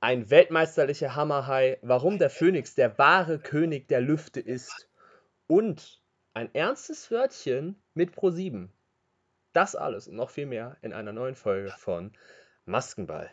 ein weltmeisterlicher Hammerhai, warum der Phönix der wahre König der Lüfte ist und ein ernstes Wörtchen mit Pro7. Das alles und noch viel mehr in einer neuen Folge von Maskenball.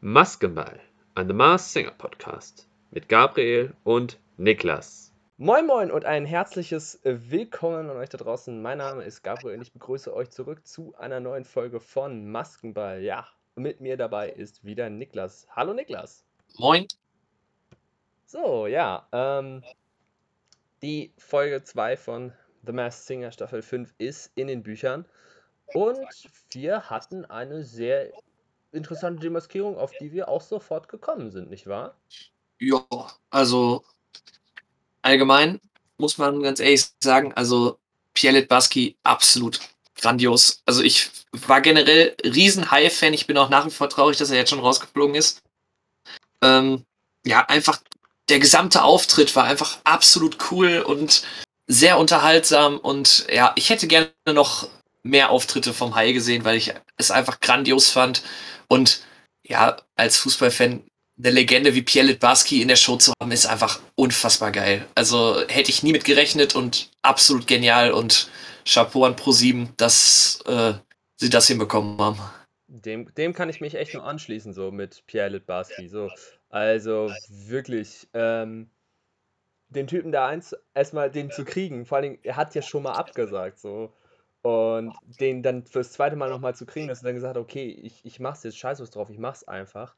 Maskenball, ein The Mars Singer Podcast mit Gabriel und Niklas. Moin Moin und ein herzliches Willkommen an euch da draußen. Mein Name ist Gabriel und ich begrüße euch zurück zu einer neuen Folge von Maskenball. Ja, mit mir dabei ist wieder Niklas. Hallo Niklas. Moin. So, ja, ähm, die Folge 2 von The Masked Singer Staffel 5 ist in den Büchern und wir hatten eine sehr interessante Demaskierung, auf die wir auch sofort gekommen sind, nicht wahr? Ja, also allgemein muss man ganz ehrlich sagen, also Pierre Litbarski absolut grandios. Also ich war generell riesen High-Fan. Ich bin auch nach wie vor traurig, dass er jetzt schon rausgeflogen ist. Ähm, ja, einfach der gesamte Auftritt war einfach absolut cool und sehr unterhaltsam. Und ja, ich hätte gerne noch mehr Auftritte vom Hai gesehen, weil ich es einfach grandios fand. Und ja, als Fußballfan eine Legende wie Pierre Litbarski in der Show zu haben, ist einfach unfassbar geil. Also hätte ich nie mit gerechnet und absolut genial und Chapeau an Pro7, dass äh, sie das hinbekommen haben. Dem, dem kann ich mich echt nur anschließen, so mit Pierre Litbarski. So. Also wirklich, ähm, den Typen da eins, erstmal den zu kriegen, vor allem, er hat ja schon mal abgesagt, so. Und den dann fürs zweite Mal nochmal zu kriegen, dass er dann gesagt okay, ich, ich mach's jetzt, scheiß was drauf, ich mach's einfach,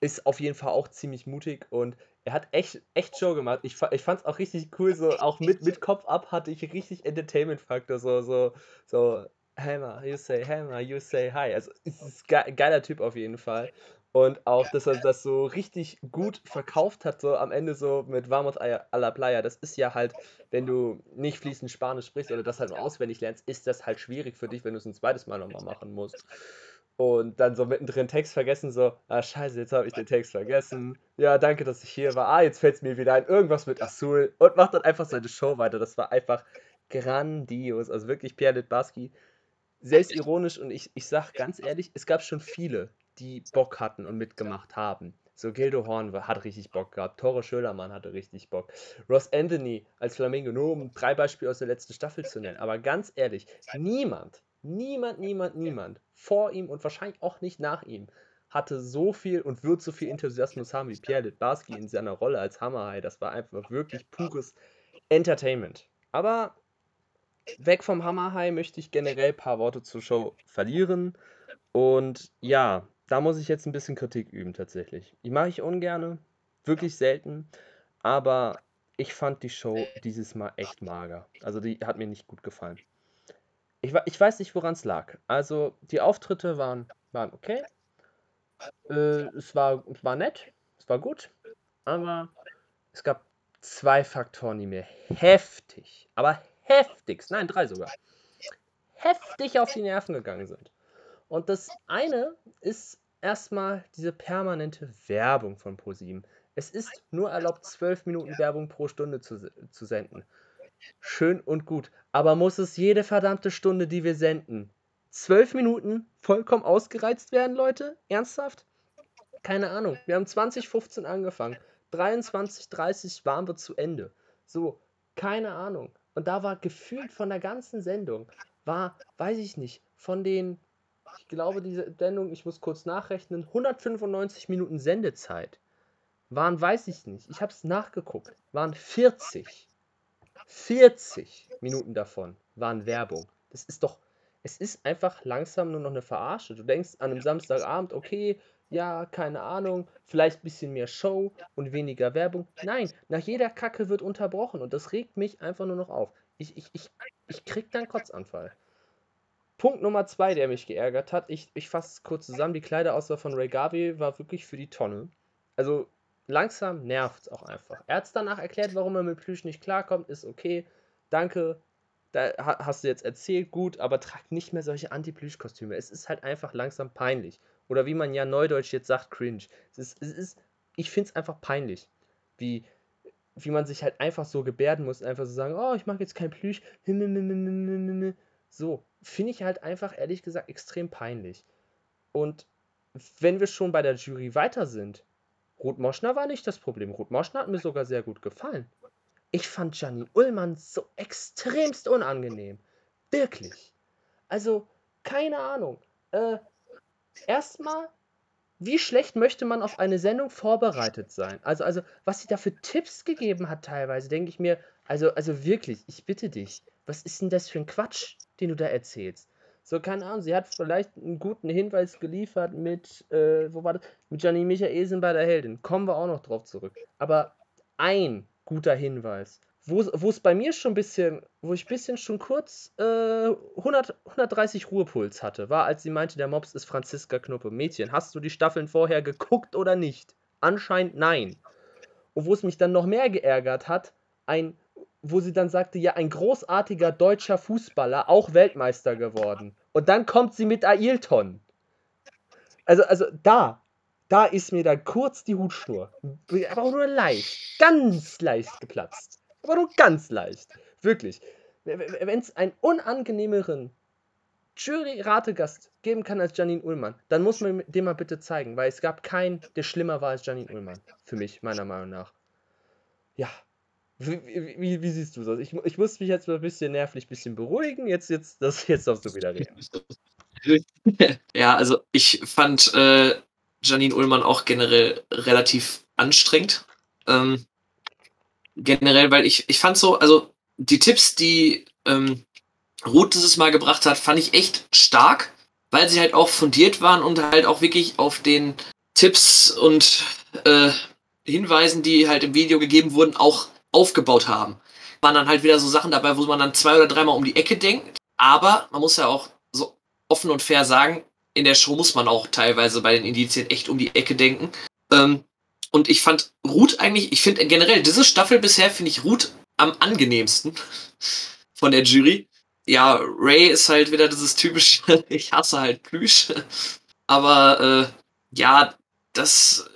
ist auf jeden Fall auch ziemlich mutig und er hat echt, echt Show gemacht. Ich, ich fand's auch richtig cool, so auch mit, mit Kopf ab hatte ich richtig Entertainment-Faktor, so, so, so, Hammer, you say Hammer, you say hi. Also, ist ein geiler Typ auf jeden Fall. Und auch, dass er das so richtig gut verkauft hat, so am Ende so mit Vamos a la Playa. Das ist ja halt, wenn du nicht fließend Spanisch sprichst oder das halt nur auswendig lernst, ist das halt schwierig für dich, wenn du es ein zweites Mal nochmal machen musst. Und dann so mittendrin Text vergessen, so, ah scheiße, jetzt habe ich den Text vergessen. Ja, danke, dass ich hier war. Ah, jetzt fällt es mir wieder ein. Irgendwas mit Azul. Und macht dann einfach seine Show weiter. Das war einfach grandios. Also wirklich Pierre Litbarski. Selbstironisch und ich, ich sag ganz ehrlich, es gab schon viele, die Bock hatten und mitgemacht haben. So, Gildo Horn hat richtig Bock gehabt. Tore Schölermann hatte richtig Bock. Ross Anthony als Flamingo, nur um drei Beispiele aus der letzten Staffel zu nennen. Aber ganz ehrlich, niemand, niemand, niemand, niemand vor ihm und wahrscheinlich auch nicht nach ihm hatte so viel und wird so viel Enthusiasmus haben wie Pierre Litbarski in seiner Rolle als Hammerhai. Das war einfach wirklich pures Entertainment. Aber weg vom Hammerhai möchte ich generell ein paar Worte zur Show verlieren. Und ja, da muss ich jetzt ein bisschen Kritik üben tatsächlich. Die mache ich ungerne, wirklich selten, aber ich fand die Show dieses Mal echt mager. Also die hat mir nicht gut gefallen. Ich, ich weiß nicht, woran es lag. Also die Auftritte waren, waren okay. Äh, es, war, es war nett, es war gut, aber es gab zwei Faktoren, die mir heftig, aber heftigst, nein, drei sogar, heftig auf die Nerven gegangen sind. Und das eine ist erstmal diese permanente Werbung von ProSieben. Es ist nur erlaubt, 12 Minuten Werbung pro Stunde zu, zu senden. Schön und gut. Aber muss es jede verdammte Stunde, die wir senden, 12 Minuten vollkommen ausgereizt werden, Leute? Ernsthaft? Keine Ahnung. Wir haben 2015 angefangen. 23.30 waren wir zu Ende. So, keine Ahnung. Und da war gefühlt von der ganzen Sendung, war, weiß ich nicht, von den ich glaube, diese Sendung, ich muss kurz nachrechnen, 195 Minuten Sendezeit waren, weiß ich nicht, ich habe es nachgeguckt, waren 40. 40 Minuten davon waren Werbung. Das ist doch, es ist einfach langsam nur noch eine Verarsche. Du denkst an einem Samstagabend, okay, ja, keine Ahnung, vielleicht ein bisschen mehr Show und weniger Werbung. Nein, nach jeder Kacke wird unterbrochen und das regt mich einfach nur noch auf. Ich, ich, ich, ich krieg dann Kotzanfall. Punkt Nummer zwei, der mich geärgert hat, ich, ich fasse es kurz zusammen, die Kleiderauswahl von Ray Garvey war wirklich für die Tonne. Also langsam nervt es auch einfach. Er hat es danach erklärt, warum er mit Plüsch nicht klarkommt, ist okay, danke, da hast du jetzt erzählt, gut, aber trag nicht mehr solche Anti-Plüsch-Kostüme. Es ist halt einfach langsam peinlich. Oder wie man ja neudeutsch jetzt sagt, cringe. Es ist, es ist ich finde es einfach peinlich, wie wie man sich halt einfach so gebärden muss, einfach so sagen, oh, ich mag jetzt kein Plüsch, so, finde ich halt einfach, ehrlich gesagt, extrem peinlich. Und wenn wir schon bei der Jury weiter sind, Ruth Moschner war nicht das Problem. Ruth Moschner hat mir sogar sehr gut gefallen. Ich fand Janine Ullmann so extremst unangenehm. Wirklich. Also, keine Ahnung. Äh, erstmal, wie schlecht möchte man auf eine Sendung vorbereitet sein? Also, also, was sie da für Tipps gegeben hat teilweise, denke ich mir, also, also wirklich, ich bitte dich, was ist denn das für ein Quatsch, den du da erzählst? So, keine Ahnung, sie hat vielleicht einen guten Hinweis geliefert mit, äh, wo war das? Mit Janine Michaelsen bei der Heldin. Kommen wir auch noch drauf zurück. Aber ein guter Hinweis, wo es bei mir schon ein bisschen, wo ich ein bisschen schon kurz äh, 100, 130 Ruhepuls hatte, war, als sie meinte, der Mops ist Franziska Knuppe. Mädchen, hast du die Staffeln vorher geguckt oder nicht? Anscheinend nein. Und wo es mich dann noch mehr geärgert hat, ein wo sie dann sagte, ja, ein großartiger deutscher Fußballer, auch Weltmeister geworden. Und dann kommt sie mit Ailton. Also, also da, da ist mir dann kurz die Hutschnur, aber auch nur leicht, ganz leicht geplatzt. Aber nur ganz leicht. Wirklich. Wenn es einen unangenehmeren Jury-Rategast geben kann als Janine Ullmann, dann muss man dem mal bitte zeigen, weil es gab keinen, der schlimmer war als Janine Ullmann. Für mich, meiner Meinung nach. Ja, wie, wie, wie, siehst du das? Ich, ich muss mich jetzt mal ein bisschen nervlich ein bisschen beruhigen. Jetzt, jetzt, das, jetzt darfst du wieder reden. Ja, also ich fand äh, Janine Ullmann auch generell relativ anstrengend. Ähm, generell, weil ich, ich fand so, also die Tipps, die ähm, Ruth dieses Mal gebracht hat, fand ich echt stark, weil sie halt auch fundiert waren und halt auch wirklich auf den Tipps und äh, Hinweisen, die halt im Video gegeben wurden, auch aufgebaut haben. Waren dann halt wieder so Sachen dabei, wo man dann zwei oder dreimal um die Ecke denkt. Aber man muss ja auch so offen und fair sagen, in der Show muss man auch teilweise bei den Indizien echt um die Ecke denken. Ähm, und ich fand Ruth eigentlich, ich finde generell diese Staffel bisher finde ich Ruth am angenehmsten von der Jury. Ja, Ray ist halt wieder dieses typische, ich hasse halt Plüsch. Aber äh, ja, das.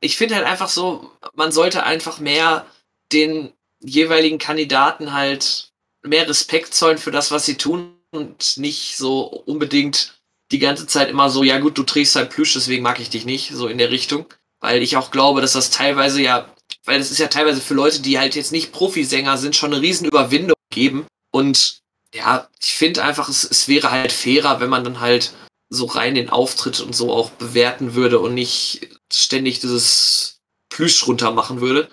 Ich finde halt einfach so, man sollte einfach mehr den jeweiligen Kandidaten halt mehr Respekt zollen für das, was sie tun und nicht so unbedingt die ganze Zeit immer so, ja gut, du trägst halt Plüsch, deswegen mag ich dich nicht, so in der Richtung. Weil ich auch glaube, dass das teilweise ja, weil das ist ja teilweise für Leute, die halt jetzt nicht Profisänger sind, schon eine Riesenüberwindung geben. Und ja, ich finde einfach, es, es wäre halt fairer, wenn man dann halt so rein den Auftritt und so auch bewerten würde und nicht ständig dieses Plüsch runter machen würde.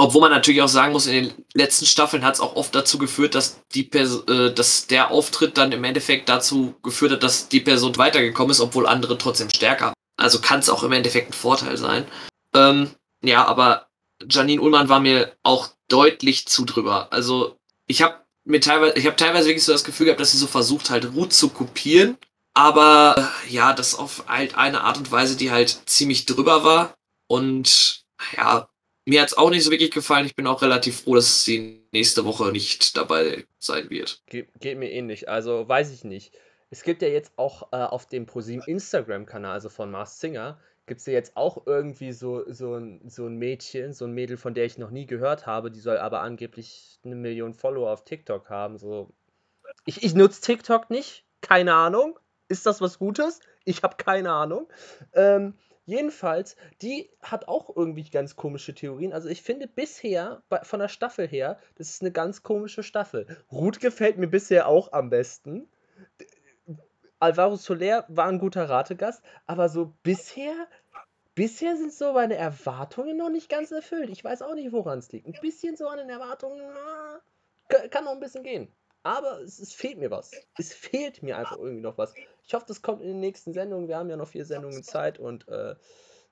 Obwohl man natürlich auch sagen muss, in den letzten Staffeln hat es auch oft dazu geführt, dass, die Pers äh, dass der Auftritt dann im Endeffekt dazu geführt hat, dass die Person weitergekommen ist, obwohl andere trotzdem stärker. Also kann es auch im Endeffekt ein Vorteil sein. Ähm, ja, aber Janine Ullmann war mir auch deutlich zu drüber. Also ich habe mir teilweise, ich habe teilweise wirklich so das Gefühl gehabt, dass sie so versucht halt Ruth zu kopieren, aber äh, ja, das auf halt eine Art und Weise, die halt ziemlich drüber war und ja, mir hat es auch nicht so wirklich gefallen. Ich bin auch relativ froh, dass sie nächste Woche nicht dabei sein wird. Ge geht mir ähnlich. Also weiß ich nicht. Es gibt ja jetzt auch äh, auf dem ProSieben Instagram-Kanal, also von Mars Singer, gibt es ja jetzt auch irgendwie so, so, ein, so ein Mädchen, so ein Mädel, von der ich noch nie gehört habe, die soll aber angeblich eine Million Follower auf TikTok haben. So. Ich, ich nutze TikTok nicht, keine Ahnung. Ist das was Gutes? Ich habe keine Ahnung. Ähm, Jedenfalls, die hat auch irgendwie ganz komische Theorien. Also ich finde bisher, von der Staffel her, das ist eine ganz komische Staffel. Ruth gefällt mir bisher auch am besten. Alvaro Soler war ein guter Rategast, aber so bisher, bisher sind so meine Erwartungen noch nicht ganz erfüllt. Ich weiß auch nicht, woran es liegt. Ein bisschen so an den Erwartungen, kann noch ein bisschen gehen. Aber es, es, fehlt mir was. Es fehlt mir einfach irgendwie noch was. Ich hoffe, das kommt in den nächsten Sendungen. Wir haben ja noch vier Sendungen Zeit und äh,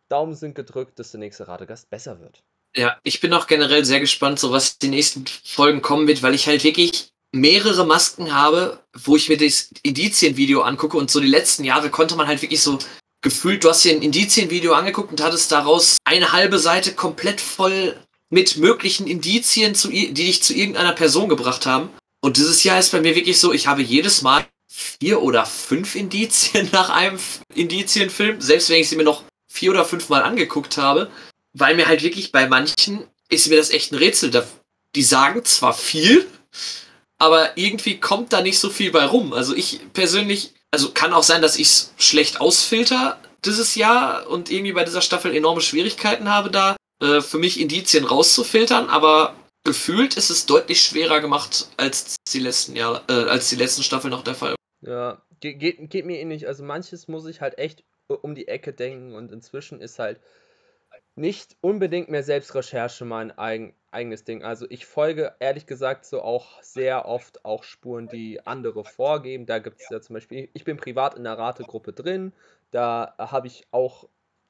Daumen sind gedrückt, dass der nächste Radegast besser wird. Ja, ich bin auch generell sehr gespannt, so was die nächsten Folgen kommen wird, weil ich halt wirklich mehrere Masken habe, wo ich mir das Indizienvideo angucke und so die letzten Jahre konnte man halt wirklich so gefühlt, du hast dir ein Indizienvideo angeguckt und hattest daraus eine halbe Seite komplett voll mit möglichen Indizien, zu, die dich zu irgendeiner Person gebracht haben. Und dieses Jahr ist bei mir wirklich so, ich habe jedes Mal vier oder fünf Indizien nach einem Indizienfilm, selbst wenn ich sie mir noch vier oder fünf Mal angeguckt habe, weil mir halt wirklich bei manchen ist mir das echt ein Rätsel. Die sagen zwar viel, aber irgendwie kommt da nicht so viel bei rum. Also ich persönlich, also kann auch sein, dass ich es schlecht ausfilter dieses Jahr und irgendwie bei dieser Staffel enorme Schwierigkeiten habe, da äh, für mich Indizien rauszufiltern, aber gefühlt ist es deutlich schwerer gemacht als die letzten Jahre, äh, als die letzten Staffeln noch der Fall. Ja, geht, geht, mir ähnlich. Also manches muss ich halt echt um die Ecke denken und inzwischen ist halt nicht unbedingt mehr Selbstrecherche mein eigen, eigenes Ding. Also ich folge ehrlich gesagt so auch sehr oft auch Spuren, die andere vorgeben. Da gibt es ja zum Beispiel, ich bin privat in der Rategruppe drin, da habe ich auch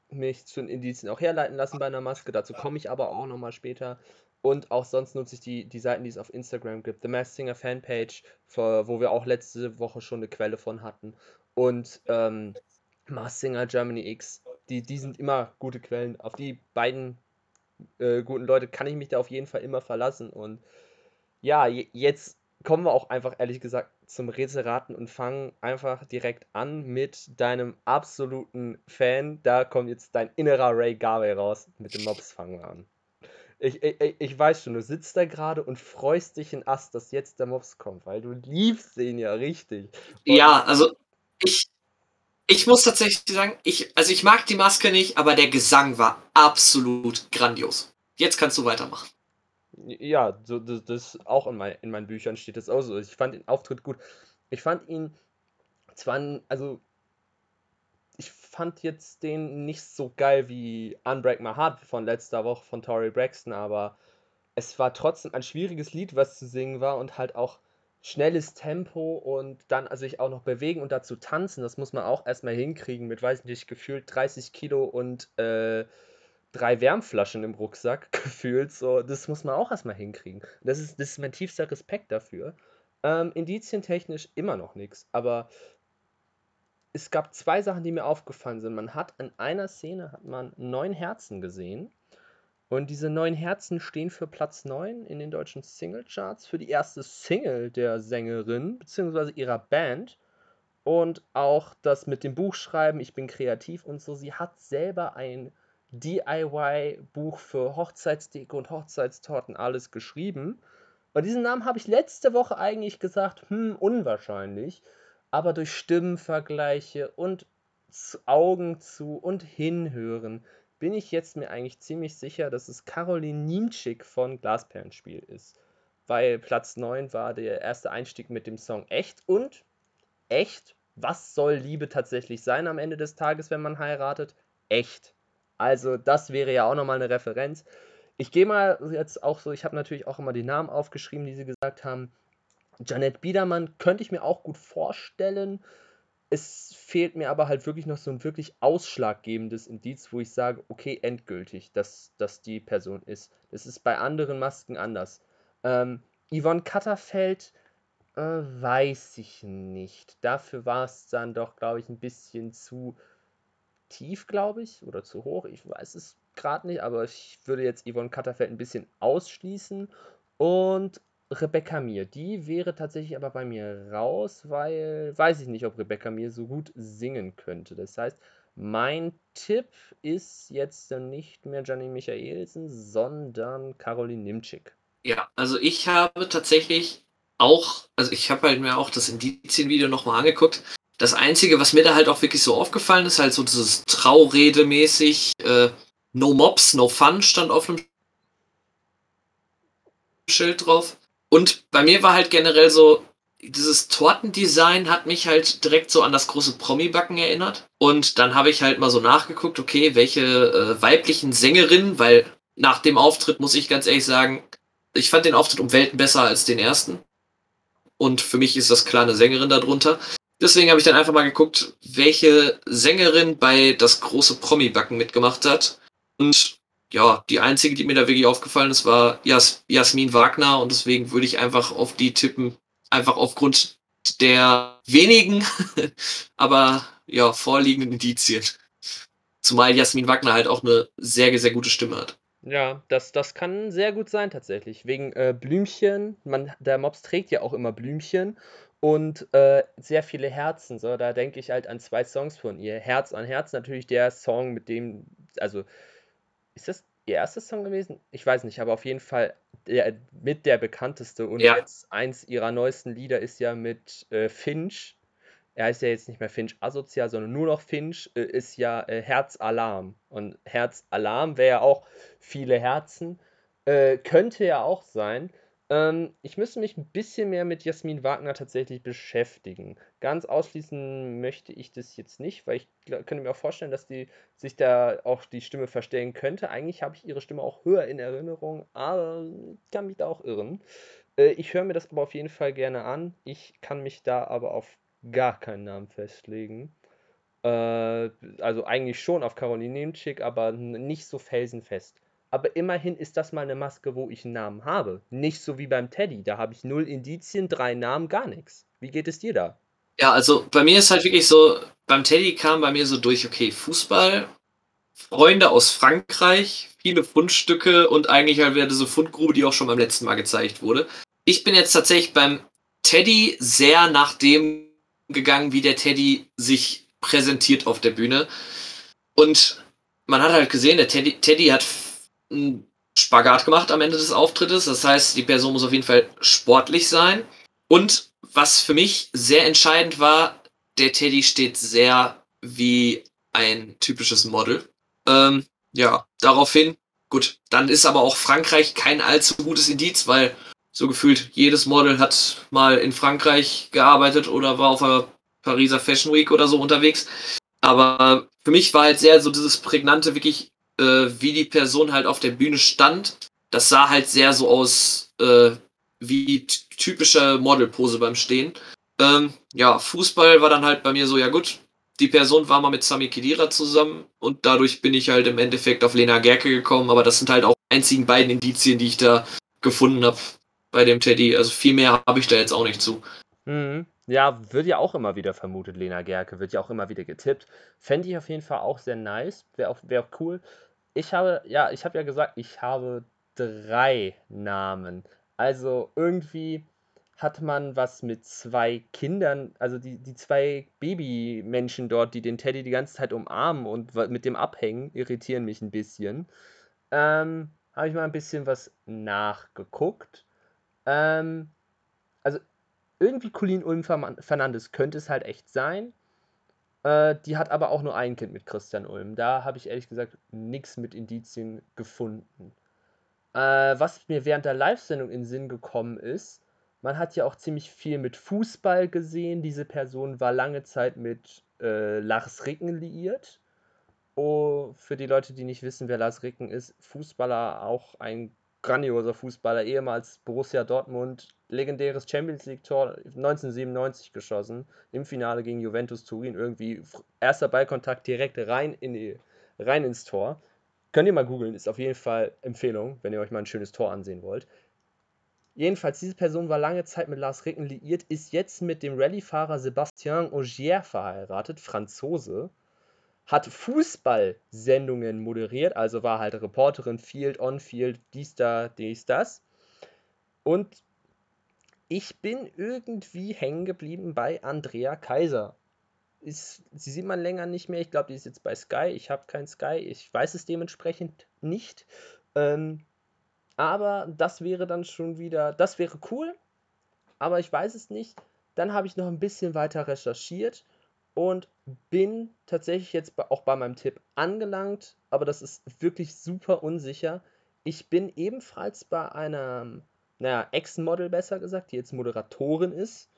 mich zu den Indizien auch herleiten lassen bei einer Maske. Dazu komme ich aber auch nochmal später. Und auch sonst nutze ich die, die Seiten, die es auf Instagram gibt. The Mass Singer Fanpage, wo wir auch letzte Woche schon eine Quelle von hatten. Und ähm, Mass Singer Germany X. Die, die sind immer gute Quellen. Auf die beiden äh, guten Leute kann ich mich da auf jeden Fall immer verlassen. Und ja, jetzt kommen wir auch einfach ehrlich gesagt zum Rätselraten und fangen einfach direkt an mit deinem absoluten Fan. Da kommt jetzt dein innerer Ray Garvey raus. Mit dem Mobs fangen wir an. Ich, ich, ich weiß schon, du sitzt da gerade und freust dich in Ast, dass jetzt der Mobs kommt, weil du liebst ihn ja richtig. Und ja, also ich, ich muss tatsächlich sagen, ich, also ich mag die Maske nicht, aber der Gesang war absolut grandios. Jetzt kannst du weitermachen. Ja, so, das, das auch in, mein, in meinen Büchern steht das auch so. Ich fand den Auftritt gut. Ich fand ihn zwar, also ich fand jetzt den nicht so geil wie Unbreak My Heart von letzter Woche von Tory Braxton, aber es war trotzdem ein schwieriges Lied, was zu singen war und halt auch schnelles Tempo und dann also ich auch noch bewegen und dazu tanzen. Das muss man auch erstmal hinkriegen mit, weiß nicht, gefühlt 30 Kilo und äh, drei Wärmflaschen im Rucksack gefühlt. So, das muss man auch erstmal hinkriegen. Das ist, das ist mein tiefster Respekt dafür. Ähm, indizientechnisch immer noch nichts, aber es gab zwei Sachen, die mir aufgefallen sind. Man hat in einer Szene hat man neun Herzen gesehen. Und diese neun Herzen stehen für Platz 9 in den deutschen Singlecharts, für die erste Single der Sängerin bzw. ihrer Band. Und auch das mit dem Buchschreiben, ich bin kreativ und so. Sie hat selber ein DIY-Buch für Hochzeitsdeko und Hochzeitstorten alles geschrieben. Und diesen Namen habe ich letzte Woche eigentlich gesagt, hm, unwahrscheinlich aber durch Stimmenvergleiche und Augen zu und hinhören bin ich jetzt mir eigentlich ziemlich sicher, dass es Caroline Niemczyk von Glasperlenspiel ist. Weil Platz 9 war der erste Einstieg mit dem Song Echt und Echt, was soll Liebe tatsächlich sein am Ende des Tages, wenn man heiratet? Echt. Also das wäre ja auch nochmal eine Referenz. Ich gehe mal jetzt auch so, ich habe natürlich auch immer die Namen aufgeschrieben, die sie gesagt haben. Janet Biedermann könnte ich mir auch gut vorstellen. Es fehlt mir aber halt wirklich noch so ein wirklich ausschlaggebendes Indiz, wo ich sage, okay, endgültig, dass das die Person ist. Das ist bei anderen Masken anders. Ähm, Yvonne Katterfeld äh, weiß ich nicht. Dafür war es dann doch, glaube ich, ein bisschen zu tief, glaube ich, oder zu hoch. Ich weiß es gerade nicht, aber ich würde jetzt Yvonne Katterfeld ein bisschen ausschließen. Und Rebecca Mir, die wäre tatsächlich aber bei mir raus, weil weiß ich nicht, ob Rebecca Mir so gut singen könnte. Das heißt, mein Tipp ist jetzt nicht mehr Gianni Michaelsen, sondern Caroline Nimczyk. Ja, also ich habe tatsächlich auch, also ich habe halt mir auch das Indizien-Video nochmal angeguckt. Das Einzige, was mir da halt auch wirklich so aufgefallen ist, halt so dieses Trauredemäßig, äh, No Mobs, No Fun stand auf dem Schild drauf. Und bei mir war halt generell so, dieses Tortendesign hat mich halt direkt so an das große Promi-Backen erinnert. Und dann habe ich halt mal so nachgeguckt, okay, welche äh, weiblichen Sängerinnen, weil nach dem Auftritt muss ich ganz ehrlich sagen, ich fand den Auftritt um Welten besser als den ersten. Und für mich ist das klar eine Sängerin darunter. Deswegen habe ich dann einfach mal geguckt, welche Sängerin bei das große Promi-Backen mitgemacht hat. Und ja, die einzige, die mir da wirklich aufgefallen ist, war Jas Jasmin Wagner und deswegen würde ich einfach auf die tippen, einfach aufgrund der wenigen, aber ja, vorliegenden Indizien. Zumal Jasmin Wagner halt auch eine sehr, sehr gute Stimme hat. Ja, das, das kann sehr gut sein tatsächlich. Wegen äh, Blümchen, man, der Mops trägt ja auch immer Blümchen und äh, sehr viele Herzen. So, da denke ich halt an zwei Songs von ihr. Herz an Herz natürlich der Song, mit dem, also ist das ihr erster Song gewesen? Ich weiß nicht, aber auf jeden Fall der, mit der bekannteste und Ja. jetzt eins ihrer neuesten Lieder ist ja mit äh, Finch. Er heißt ja jetzt nicht mehr Finch Asozial, sondern nur noch Finch, äh, ist ja äh, Herzalarm. Und Herzalarm wäre ja auch viele Herzen. Äh, könnte ja auch sein. Ähm, ich müsste mich ein bisschen mehr mit Jasmin Wagner tatsächlich beschäftigen. Ganz ausschließen möchte ich das jetzt nicht, weil ich könnte mir auch vorstellen, dass die sich da auch die Stimme verstellen könnte. Eigentlich habe ich ihre Stimme auch höher in Erinnerung, aber kann mich da auch irren. Äh, ich höre mir das aber auf jeden Fall gerne an. Ich kann mich da aber auf gar keinen Namen festlegen. Äh, also eigentlich schon auf Caroline Nemczyk, aber nicht so felsenfest. Aber immerhin ist das mal eine Maske, wo ich einen Namen habe. Nicht so wie beim Teddy. Da habe ich null Indizien, drei Namen, gar nichts. Wie geht es dir da? Ja, also bei mir ist halt wirklich so, beim Teddy kam bei mir so durch, okay, Fußball, Freunde aus Frankreich, viele Fundstücke und eigentlich halt wieder diese Fundgrube, die auch schon beim letzten Mal gezeigt wurde. Ich bin jetzt tatsächlich beim Teddy sehr nach dem gegangen, wie der Teddy sich präsentiert auf der Bühne. Und man hat halt gesehen, der Teddy, Teddy hat einen Spagat gemacht am Ende des Auftrittes. Das heißt, die Person muss auf jeden Fall sportlich sein. Und was für mich sehr entscheidend war, der Teddy steht sehr wie ein typisches Model. Ähm, ja, daraufhin, gut, dann ist aber auch Frankreich kein allzu gutes Indiz, weil so gefühlt jedes Model hat mal in Frankreich gearbeitet oder war auf der Pariser Fashion Week oder so unterwegs. Aber für mich war halt sehr so dieses prägnante, wirklich, äh, wie die Person halt auf der Bühne stand. Das sah halt sehr so aus, äh, wie typische Modelpose beim Stehen. Ähm, ja, Fußball war dann halt bei mir so, ja gut, die Person war mal mit Sami Khedira zusammen und dadurch bin ich halt im Endeffekt auf Lena Gerke gekommen, aber das sind halt auch die einzigen beiden Indizien, die ich da gefunden habe bei dem Teddy. Also viel mehr habe ich da jetzt auch nicht zu. Mhm. Ja, wird ja auch immer wieder vermutet, Lena Gerke, wird ja auch immer wieder getippt. Fände ich auf jeden Fall auch sehr nice, wäre auch, wär auch cool. Ich habe, ja, ich habe ja gesagt, ich habe drei Namen. Also irgendwie hat man was mit zwei Kindern, also die, die zwei Babymenschen dort, die den Teddy die ganze Zeit umarmen und mit dem abhängen, irritieren mich ein bisschen. Ähm, habe ich mal ein bisschen was nachgeguckt. Ähm, also irgendwie Colleen Ulm Fernandes könnte es halt echt sein. Äh, die hat aber auch nur ein Kind mit Christian Ulm. Da habe ich ehrlich gesagt nichts mit Indizien gefunden. Äh, was mir während der Live-Sendung in Sinn gekommen ist, man hat ja auch ziemlich viel mit Fußball gesehen. Diese Person war lange Zeit mit äh, Lars Ricken liiert. Oh, für die Leute, die nicht wissen, wer Lars Ricken ist, Fußballer, auch ein grandioser Fußballer, ehemals Borussia Dortmund, legendäres Champions League-Tor 1997 geschossen, im Finale gegen Juventus Turin, irgendwie erster Ballkontakt direkt rein, in die, rein ins Tor. Könnt ihr mal googeln, ist auf jeden Fall Empfehlung, wenn ihr euch mal ein schönes Tor ansehen wollt. Jedenfalls, diese Person war lange Zeit mit Lars Ricken liiert, ist jetzt mit dem Rallye-Fahrer Sébastien Ogier verheiratet, Franzose hat Fußballsendungen moderiert, also war halt Reporterin, Field, On-Field, dies, da, dies, das. Und ich bin irgendwie hängen geblieben bei Andrea Kaiser. Ist, sie sieht man länger nicht mehr. Ich glaube, die ist jetzt bei Sky. Ich habe kein Sky. Ich weiß es dementsprechend nicht. Ähm, aber das wäre dann schon wieder, das wäre cool, aber ich weiß es nicht. Dann habe ich noch ein bisschen weiter recherchiert und bin tatsächlich jetzt auch bei meinem Tipp angelangt, aber das ist wirklich super unsicher. Ich bin ebenfalls bei einer, naja, Ex-Model besser gesagt, die jetzt Moderatorin ist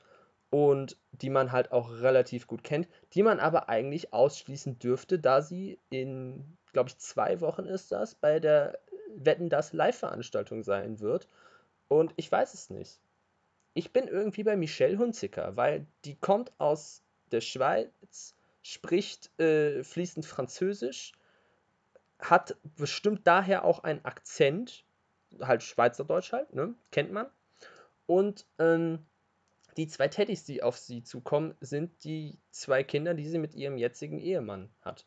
und die man halt auch relativ gut kennt, die man aber eigentlich ausschließen dürfte, da sie in, glaube ich, zwei Wochen ist das, bei der Wetten das Live-Veranstaltung sein wird. Und ich weiß es nicht. Ich bin irgendwie bei Michelle Hunziker, weil die kommt aus der Schweiz, spricht äh, fließend Französisch, hat bestimmt daher auch einen Akzent, halt Schweizerdeutsch halt, ne? Kennt man. Und ähm, die zwei Teddys, die auf sie zukommen, sind die zwei Kinder, die sie mit ihrem jetzigen Ehemann hat.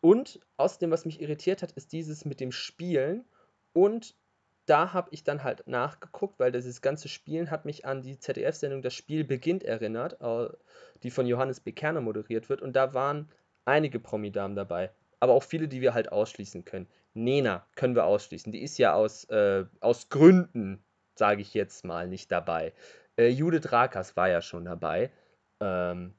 Und außerdem, was mich irritiert hat, ist dieses mit dem Spielen. Und da habe ich dann halt nachgeguckt, weil dieses ganze Spielen hat mich an die ZDF-Sendung Das Spiel beginnt erinnert, die von Johannes B. Kerner moderiert wird. Und da waren einige Promidamen dabei. aber auch viele, die wir halt ausschließen können. Nena können wir ausschließen. Die ist ja aus, äh, aus Gründen, sage ich jetzt mal, nicht dabei. Äh, Judith Rakas war ja schon dabei. Ähm,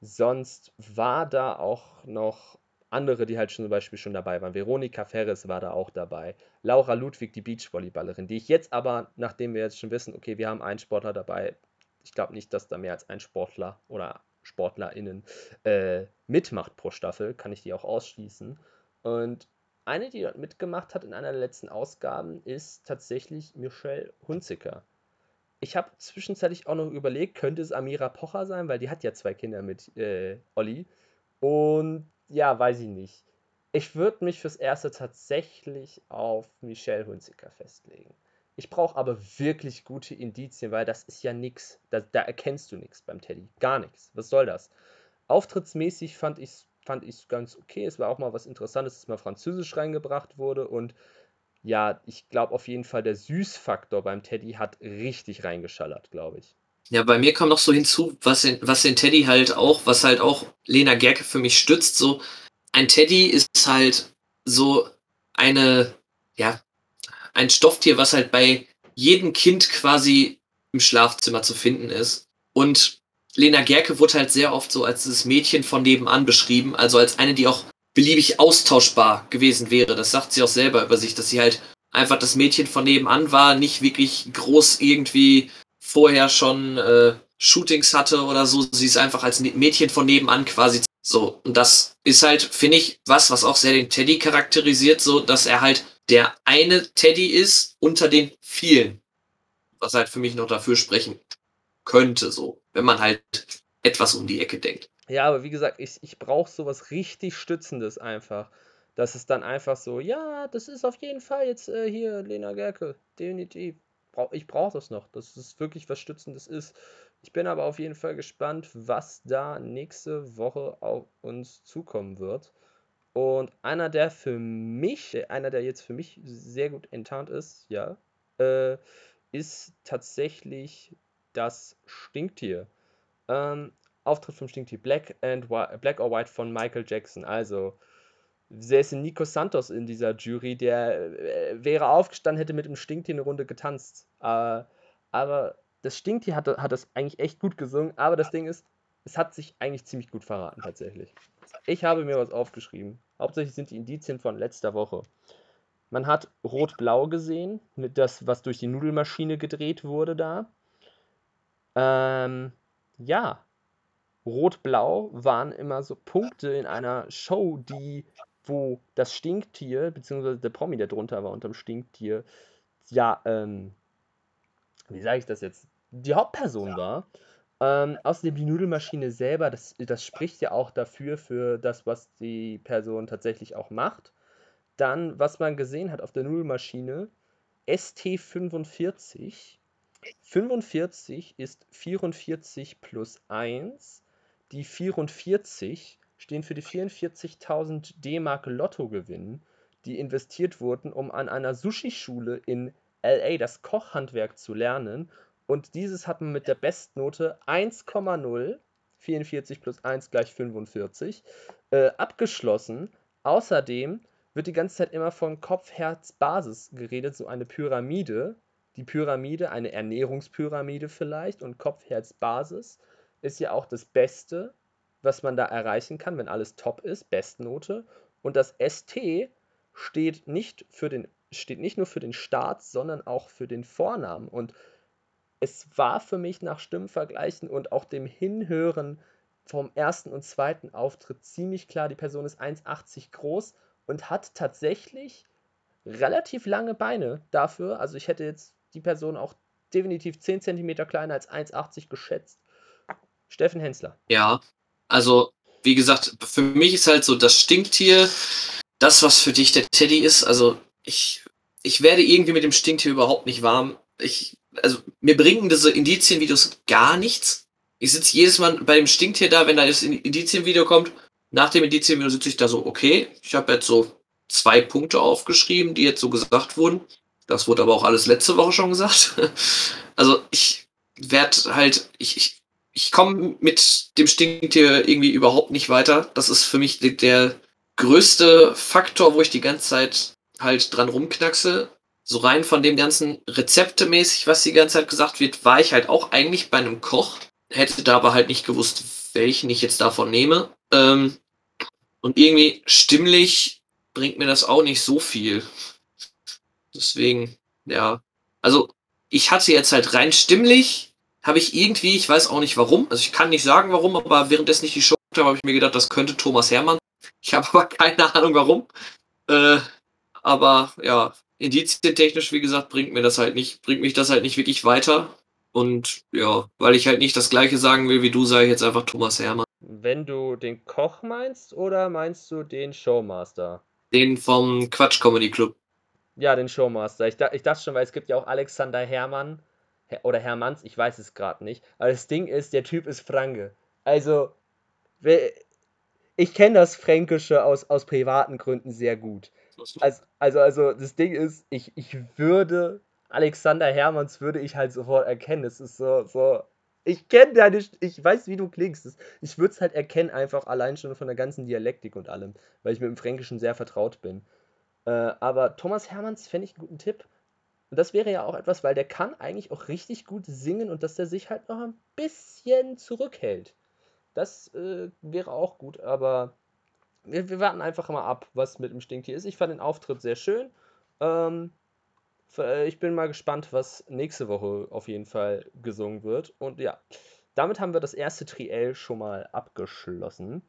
sonst war da auch noch andere, die halt schon zum Beispiel schon dabei waren. Veronika Ferres war da auch dabei. Laura Ludwig, die Beachvolleyballerin, die ich jetzt aber, nachdem wir jetzt schon wissen, okay, wir haben einen Sportler dabei, ich glaube nicht, dass da mehr als ein Sportler oder SportlerInnen äh, mitmacht pro Staffel, kann ich die auch ausschließen. Und eine, die dort mitgemacht hat in einer der letzten Ausgaben, ist tatsächlich Michelle Hunziker. Ich habe zwischenzeitlich auch noch überlegt, könnte es Amira Pocher sein, weil die hat ja zwei Kinder mit äh, Olli. Und ja, weiß ich nicht. Ich würde mich fürs Erste tatsächlich auf Michelle Hunziker festlegen. Ich brauche aber wirklich gute Indizien, weil das ist ja nichts. Da, da, erkennst du nichts beim Teddy. Gar nichts. Was soll das? Auftrittsmäßig fand ich es fand ganz okay. Es war auch mal was Interessantes, dass mal Französisch reingebracht wurde. Und ja, ich glaube auf jeden Fall, der Süßfaktor beim Teddy hat richtig reingeschallert, glaube ich. Ja, bei mir kommt noch so hinzu, was den, was den Teddy halt auch, was halt auch Lena Gerke für mich stützt, so ein Teddy ist halt so eine, ja, ein Stofftier, was halt bei jedem Kind quasi im Schlafzimmer zu finden ist. Und Lena Gerke wurde halt sehr oft so als das Mädchen von nebenan beschrieben, also als eine, die auch beliebig austauschbar gewesen wäre. Das sagt sie auch selber über sich, dass sie halt einfach das Mädchen von nebenan war, nicht wirklich groß irgendwie vorher schon äh, Shootings hatte oder so. Sie ist einfach als Mädchen von nebenan quasi so. Und das ist halt, finde ich, was, was auch sehr den Teddy charakterisiert, so, dass er halt der eine Teddy ist unter den vielen. Was halt für mich noch dafür sprechen könnte, so, wenn man halt etwas um die Ecke denkt. Ja, aber wie gesagt, ich, ich brauche sowas richtig Stützendes einfach. Dass es dann einfach so, ja, das ist auf jeden Fall jetzt äh, hier Lena Gerke, definitiv brauch, ich brauche das noch, dass es wirklich was Stützendes ist. Ich bin aber auf jeden Fall gespannt, was da nächste Woche auf uns zukommen wird. Und einer, der für mich, einer, der jetzt für mich sehr gut enttarnt ist, ja, äh, ist tatsächlich das Stinktier. Ähm, Auftritt vom Stinktier Black, and Black or White von Michael Jackson. Also, säße Nico Santos in dieser Jury, der äh, wäre aufgestanden, hätte mit dem Stinktier eine Runde getanzt. Äh, aber das Stinktier hat, hat das eigentlich echt gut gesungen, aber das Ding ist, es hat sich eigentlich ziemlich gut verraten tatsächlich. Ich habe mir was aufgeschrieben. Hauptsächlich sind die Indizien von letzter Woche. Man hat Rot-Blau gesehen, mit das, was durch die Nudelmaschine gedreht wurde da. Ähm, ja, Rot-Blau waren immer so Punkte in einer Show, die wo das Stinktier, beziehungsweise der Promi, der drunter war unterm Stinktier, ja, ähm, wie sage ich das jetzt, die Hauptperson war. Ähm, außerdem die Nudelmaschine selber, das, das spricht ja auch dafür, für das, was die Person tatsächlich auch macht. Dann, was man gesehen hat auf der Nudelmaschine, ST45. 45 ist 44 plus 1. Die 44 stehen für die 44.000 D-Mark Lottogewinn, die investiert wurden, um an einer Sushi-Schule in LA das Kochhandwerk zu lernen. Und dieses hat man mit der Bestnote 1,0, 44 plus 1 gleich 45, äh, abgeschlossen. Außerdem wird die ganze Zeit immer von Kopf, Herz, Basis geredet, so eine Pyramide. Die Pyramide, eine Ernährungspyramide vielleicht und Kopf, Herz, Basis ist ja auch das Beste was man da erreichen kann, wenn alles top ist, Bestnote. Und das ST steht nicht, für den, steht nicht nur für den Start, sondern auch für den Vornamen. Und es war für mich nach Stimmvergleichen und auch dem Hinhören vom ersten und zweiten Auftritt ziemlich klar, die Person ist 1,80 groß und hat tatsächlich relativ lange Beine dafür. Also ich hätte jetzt die Person auch definitiv 10 cm kleiner als 1,80 geschätzt. Steffen Hensler. Ja, also, wie gesagt, für mich ist halt so das Stinktier das, was für dich der Teddy ist. Also, ich, ich werde irgendwie mit dem Stinktier überhaupt nicht warm. Ich, also, mir bringen diese Indizienvideos gar nichts. Ich sitze jedes Mal bei dem Stinktier da, wenn da das Indizienvideo kommt. Nach dem Indizienvideo sitze ich da so, okay, ich habe jetzt so zwei Punkte aufgeschrieben, die jetzt so gesagt wurden. Das wurde aber auch alles letzte Woche schon gesagt. Also ich werde halt, ich, ich, ich komme mit dem Stinktier irgendwie überhaupt nicht weiter. Das ist für mich der, größte Faktor, wo ich die ganze Zeit halt dran rumknackse. So rein von dem ganzen Rezeptemäßig, was die ganze Zeit gesagt wird, war ich halt auch eigentlich bei einem Koch. Hätte da aber halt nicht gewusst, welchen ich jetzt davon nehme. Ähm, und irgendwie stimmlich bringt mir das auch nicht so viel. Deswegen, ja. Also, ich hatte jetzt halt rein stimmlich, habe ich irgendwie, ich weiß auch nicht warum, also ich kann nicht sagen warum, aber währenddessen ich die Show habe, habe ich mir gedacht, das könnte Thomas Hermann. Ich habe aber keine Ahnung warum. Äh, aber ja, indizientechnisch, wie gesagt, bringt mir das halt nicht, bringt mich das halt nicht wirklich weiter. Und ja, weil ich halt nicht das gleiche sagen will wie du, sage ich jetzt einfach Thomas Hermann. Wenn du den Koch meinst oder meinst du den Showmaster? Den vom Quatsch Comedy Club. Ja, den Showmaster. Ich, ich dachte schon, weil es gibt ja auch Alexander Hermann oder Hermanns, ich weiß es gerade nicht. Aber das Ding ist, der Typ ist Franke. Also, ich kenne das Fränkische aus, aus privaten Gründen sehr gut. Also, also, also das Ding ist, ich, ich würde Alexander Hermanns würde ich halt sofort erkennen. Es ist so, so. Ich kenne deine, ich weiß, wie du klingst. Ich würde es halt erkennen, einfach allein schon von der ganzen Dialektik und allem, weil ich mit dem Fränkischen sehr vertraut bin. Äh, aber Thomas Hermanns fände ich einen guten Tipp. Und das wäre ja auch etwas, weil der kann eigentlich auch richtig gut singen und dass der sich halt noch ein bisschen zurückhält. Das äh, wäre auch gut, aber wir, wir, warten einfach mal ab, was mit dem Stinktier ist. Ich fand den Auftritt sehr schön. Ähm, äh, ich bin mal gespannt, was nächste Woche auf jeden Fall gesungen wird. Und ja, damit haben wir das erste Triell schon mal abgeschlossen.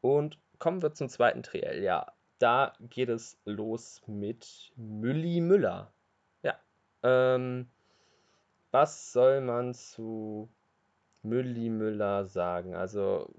Und kommen wir zum zweiten Triell. Ja, da geht es los mit Mülli Müller. Ähm, was soll man zu Mülli Müller sagen? Also,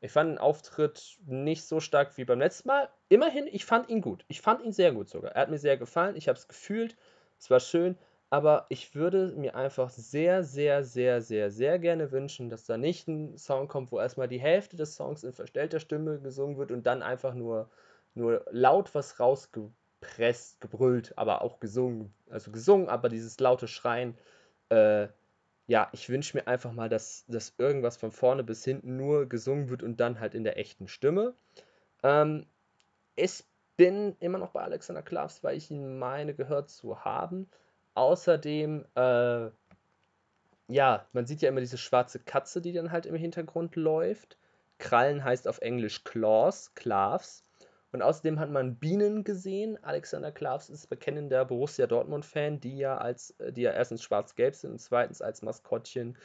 ich fand den Auftritt nicht so stark wie beim letzten Mal. Immerhin, ich fand ihn gut. Ich fand ihn sehr gut sogar. Er hat mir sehr gefallen. Ich habe es gefühlt. Es war schön. Aber ich würde mir einfach sehr, sehr, sehr, sehr, sehr gerne wünschen, dass da nicht ein Song kommt, wo erstmal die Hälfte des Songs in verstellter Stimme gesungen wird und dann einfach nur, nur laut was rausgepresst, gebrüllt, aber auch gesungen. Also gesungen, aber dieses laute Schreien. Äh, ja, ich wünsche mir einfach mal, dass, dass irgendwas von vorne bis hinten nur gesungen wird und dann halt in der echten Stimme. Ähm, ich bin immer noch bei Alexander Klavs, weil ich ihn meine gehört zu haben. Außerdem, äh, ja, man sieht ja immer diese schwarze Katze, die dann halt im Hintergrund läuft. Krallen heißt auf Englisch Claws, Klavs. Und außerdem hat man Bienen gesehen. Alexander Klavs ist bekennender Borussia Dortmund-Fan, die ja als, äh, die ja erstens schwarz-gelb sind und zweitens als Maskottchen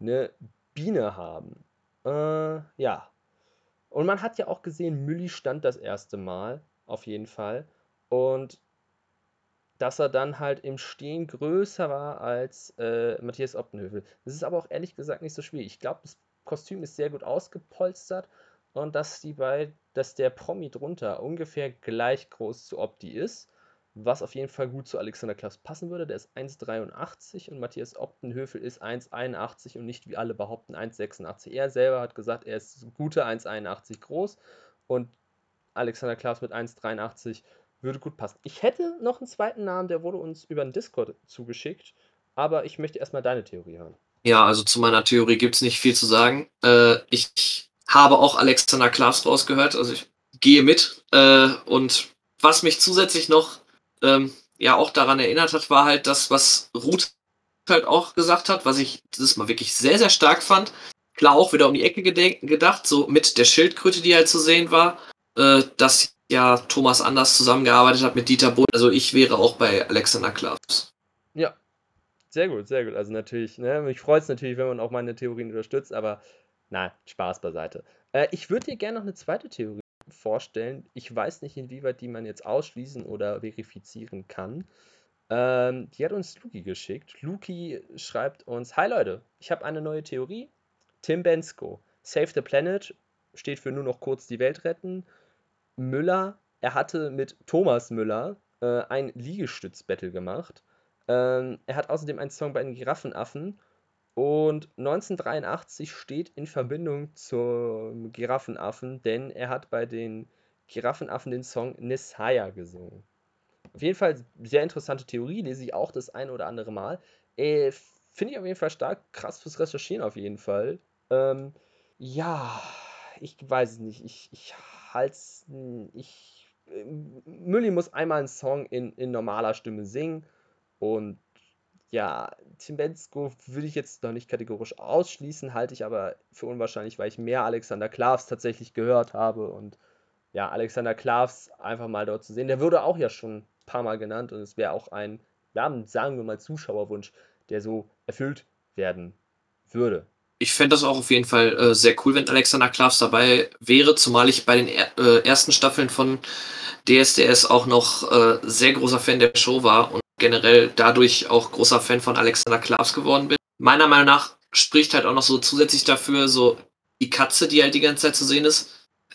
eine Biene haben. Äh, ja. Und man hat ja auch gesehen, Mülli stand das erste Mal, auf jeden Fall. Und dass er dann halt im Stehen größer war als äh, Matthias Optenhövel. Das ist aber auch ehrlich gesagt nicht so schwierig. Ich glaube, das Kostüm ist sehr gut ausgepolstert und dass die bei, dass der Promi drunter ungefähr gleich groß zu Opti ist, was auf jeden Fall gut zu Alexander Klaus passen würde. Der ist 1,83 und Matthias Optenhöfel ist 1,81 und nicht wie alle behaupten 1,86. Er selber hat gesagt, er ist gute 1,81 groß und Alexander Klaus mit 1,83 würde gut passen. Ich hätte noch einen zweiten Namen, der wurde uns über den Discord zugeschickt, aber ich möchte erstmal deine Theorie hören. Ja, also zu meiner Theorie gibt es nicht viel zu sagen. Äh, ich habe auch Alexander Klaas rausgehört, also ich gehe mit. Äh, und was mich zusätzlich noch ähm, ja auch daran erinnert hat, war halt das, was Ruth halt auch gesagt hat, was ich dieses Mal wirklich sehr, sehr stark fand. Klar auch wieder um die Ecke gedacht, so mit der Schildkröte, die halt zu sehen war, äh, dass ja Thomas Anders zusammengearbeitet hat mit Dieter Bohlen. Also ich wäre auch bei Alexander Klaas. Ja, sehr gut, sehr gut. Also natürlich, ne, mich freut es natürlich, wenn man auch meine Theorien unterstützt, aber na, Spaß beiseite. Äh, ich würde dir gerne noch eine zweite Theorie vorstellen. Ich weiß nicht, inwieweit die man jetzt ausschließen oder verifizieren kann. Ähm, die hat uns Luki geschickt. Luki schreibt uns: Hi Leute, ich habe eine neue Theorie. Tim Bensko, Save the Planet, steht für nur noch kurz die Welt retten. Müller, er hatte mit Thomas Müller äh, ein Liegestütz-Battle gemacht. Ähm, er hat außerdem einen Song bei den Giraffenaffen und 1983 steht in Verbindung zum Giraffenaffen, denn er hat bei den Giraffenaffen den Song Nessaya gesungen. Auf jeden Fall sehr interessante Theorie, lese ich auch das ein oder andere Mal. Äh, Finde ich auf jeden Fall stark, krass fürs Recherchieren auf jeden Fall. Ähm, ja, ich weiß es nicht. Ich, ich halte ich Mülli muss einmal einen Song in, in normaler Stimme singen und ja, Tim Bensko würde ich jetzt noch nicht kategorisch ausschließen, halte ich aber für unwahrscheinlich, weil ich mehr Alexander Klavs tatsächlich gehört habe und ja, Alexander Klavs einfach mal dort zu sehen. Der wurde auch ja schon ein paar Mal genannt und es wäre auch ein, ja, sagen wir mal, Zuschauerwunsch, der so erfüllt werden würde. Ich fände das auch auf jeden Fall äh, sehr cool, wenn Alexander Klavs dabei wäre, zumal ich bei den er äh, ersten Staffeln von DSDS auch noch äh, sehr großer Fan der Show war und generell dadurch auch großer Fan von Alexander Klavs geworden bin. Meiner Meinung nach spricht halt auch noch so zusätzlich dafür so die Katze, die halt die ganze Zeit zu sehen ist.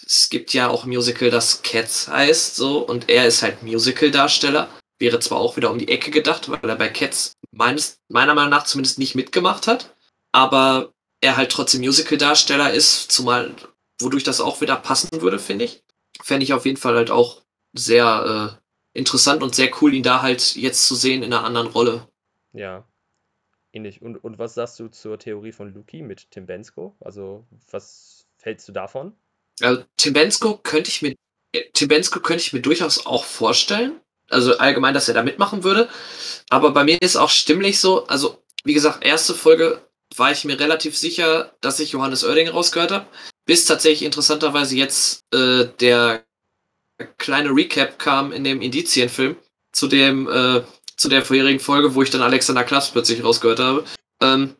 Es gibt ja auch ein Musical, das Cats heißt, so, und er ist halt Musical-Darsteller. Wäre zwar auch wieder um die Ecke gedacht, weil er bei Cats meines, meiner Meinung nach zumindest nicht mitgemacht hat, aber er halt trotzdem Musical-Darsteller ist, zumal wodurch das auch wieder passen würde, finde ich. Fände ich auf jeden Fall halt auch sehr äh, interessant und sehr cool, ihn da halt jetzt zu sehen in einer anderen Rolle. Ja, ähnlich. Und, und was sagst du zur Theorie von Luki mit Tim Bensko? Also, was hältst du davon? Also, Tim Bensko könnte ich mir, Tim Bensko könnte ich mir durchaus auch vorstellen. Also allgemein, dass er da mitmachen würde. Aber bei mir ist auch stimmlich so, also wie gesagt, erste Folge war ich mir relativ sicher, dass ich Johannes Oerding rausgehört habe. Bis tatsächlich interessanterweise jetzt äh, der kleine Recap kam in dem Indizienfilm zu dem äh, zu der vorherigen Folge, wo ich dann Alexander Klaps plötzlich rausgehört habe. Ähm,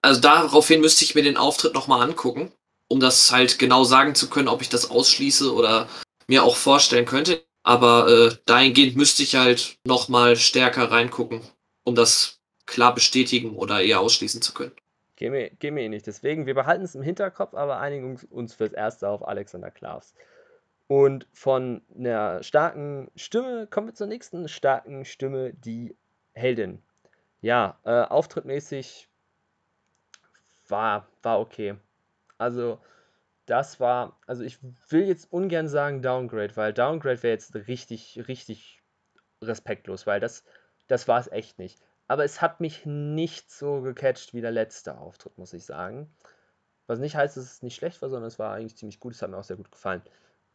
also daraufhin müsste ich mir den Auftritt nochmal angucken, um das halt genau sagen zu können, ob ich das ausschließe oder mir auch vorstellen könnte. Aber äh, dahingehend müsste ich halt nochmal stärker reingucken, um das klar bestätigen oder eher ausschließen zu können. Gehen wir, gehen wir eh nicht. Deswegen, wir behalten es im Hinterkopf, aber einigen uns fürs Erste auf Alexander Klavs. Und von einer starken Stimme kommen wir zur nächsten starken Stimme, die Heldin. Ja, äh, auftrittmäßig war, war okay. Also, das war, also ich will jetzt ungern sagen Downgrade, weil Downgrade wäre jetzt richtig, richtig respektlos, weil das, das war es echt nicht. Aber es hat mich nicht so gecatcht wie der letzte Auftritt, muss ich sagen. Was nicht heißt, dass es nicht schlecht war, sondern es war eigentlich ziemlich gut. Es hat mir auch sehr gut gefallen.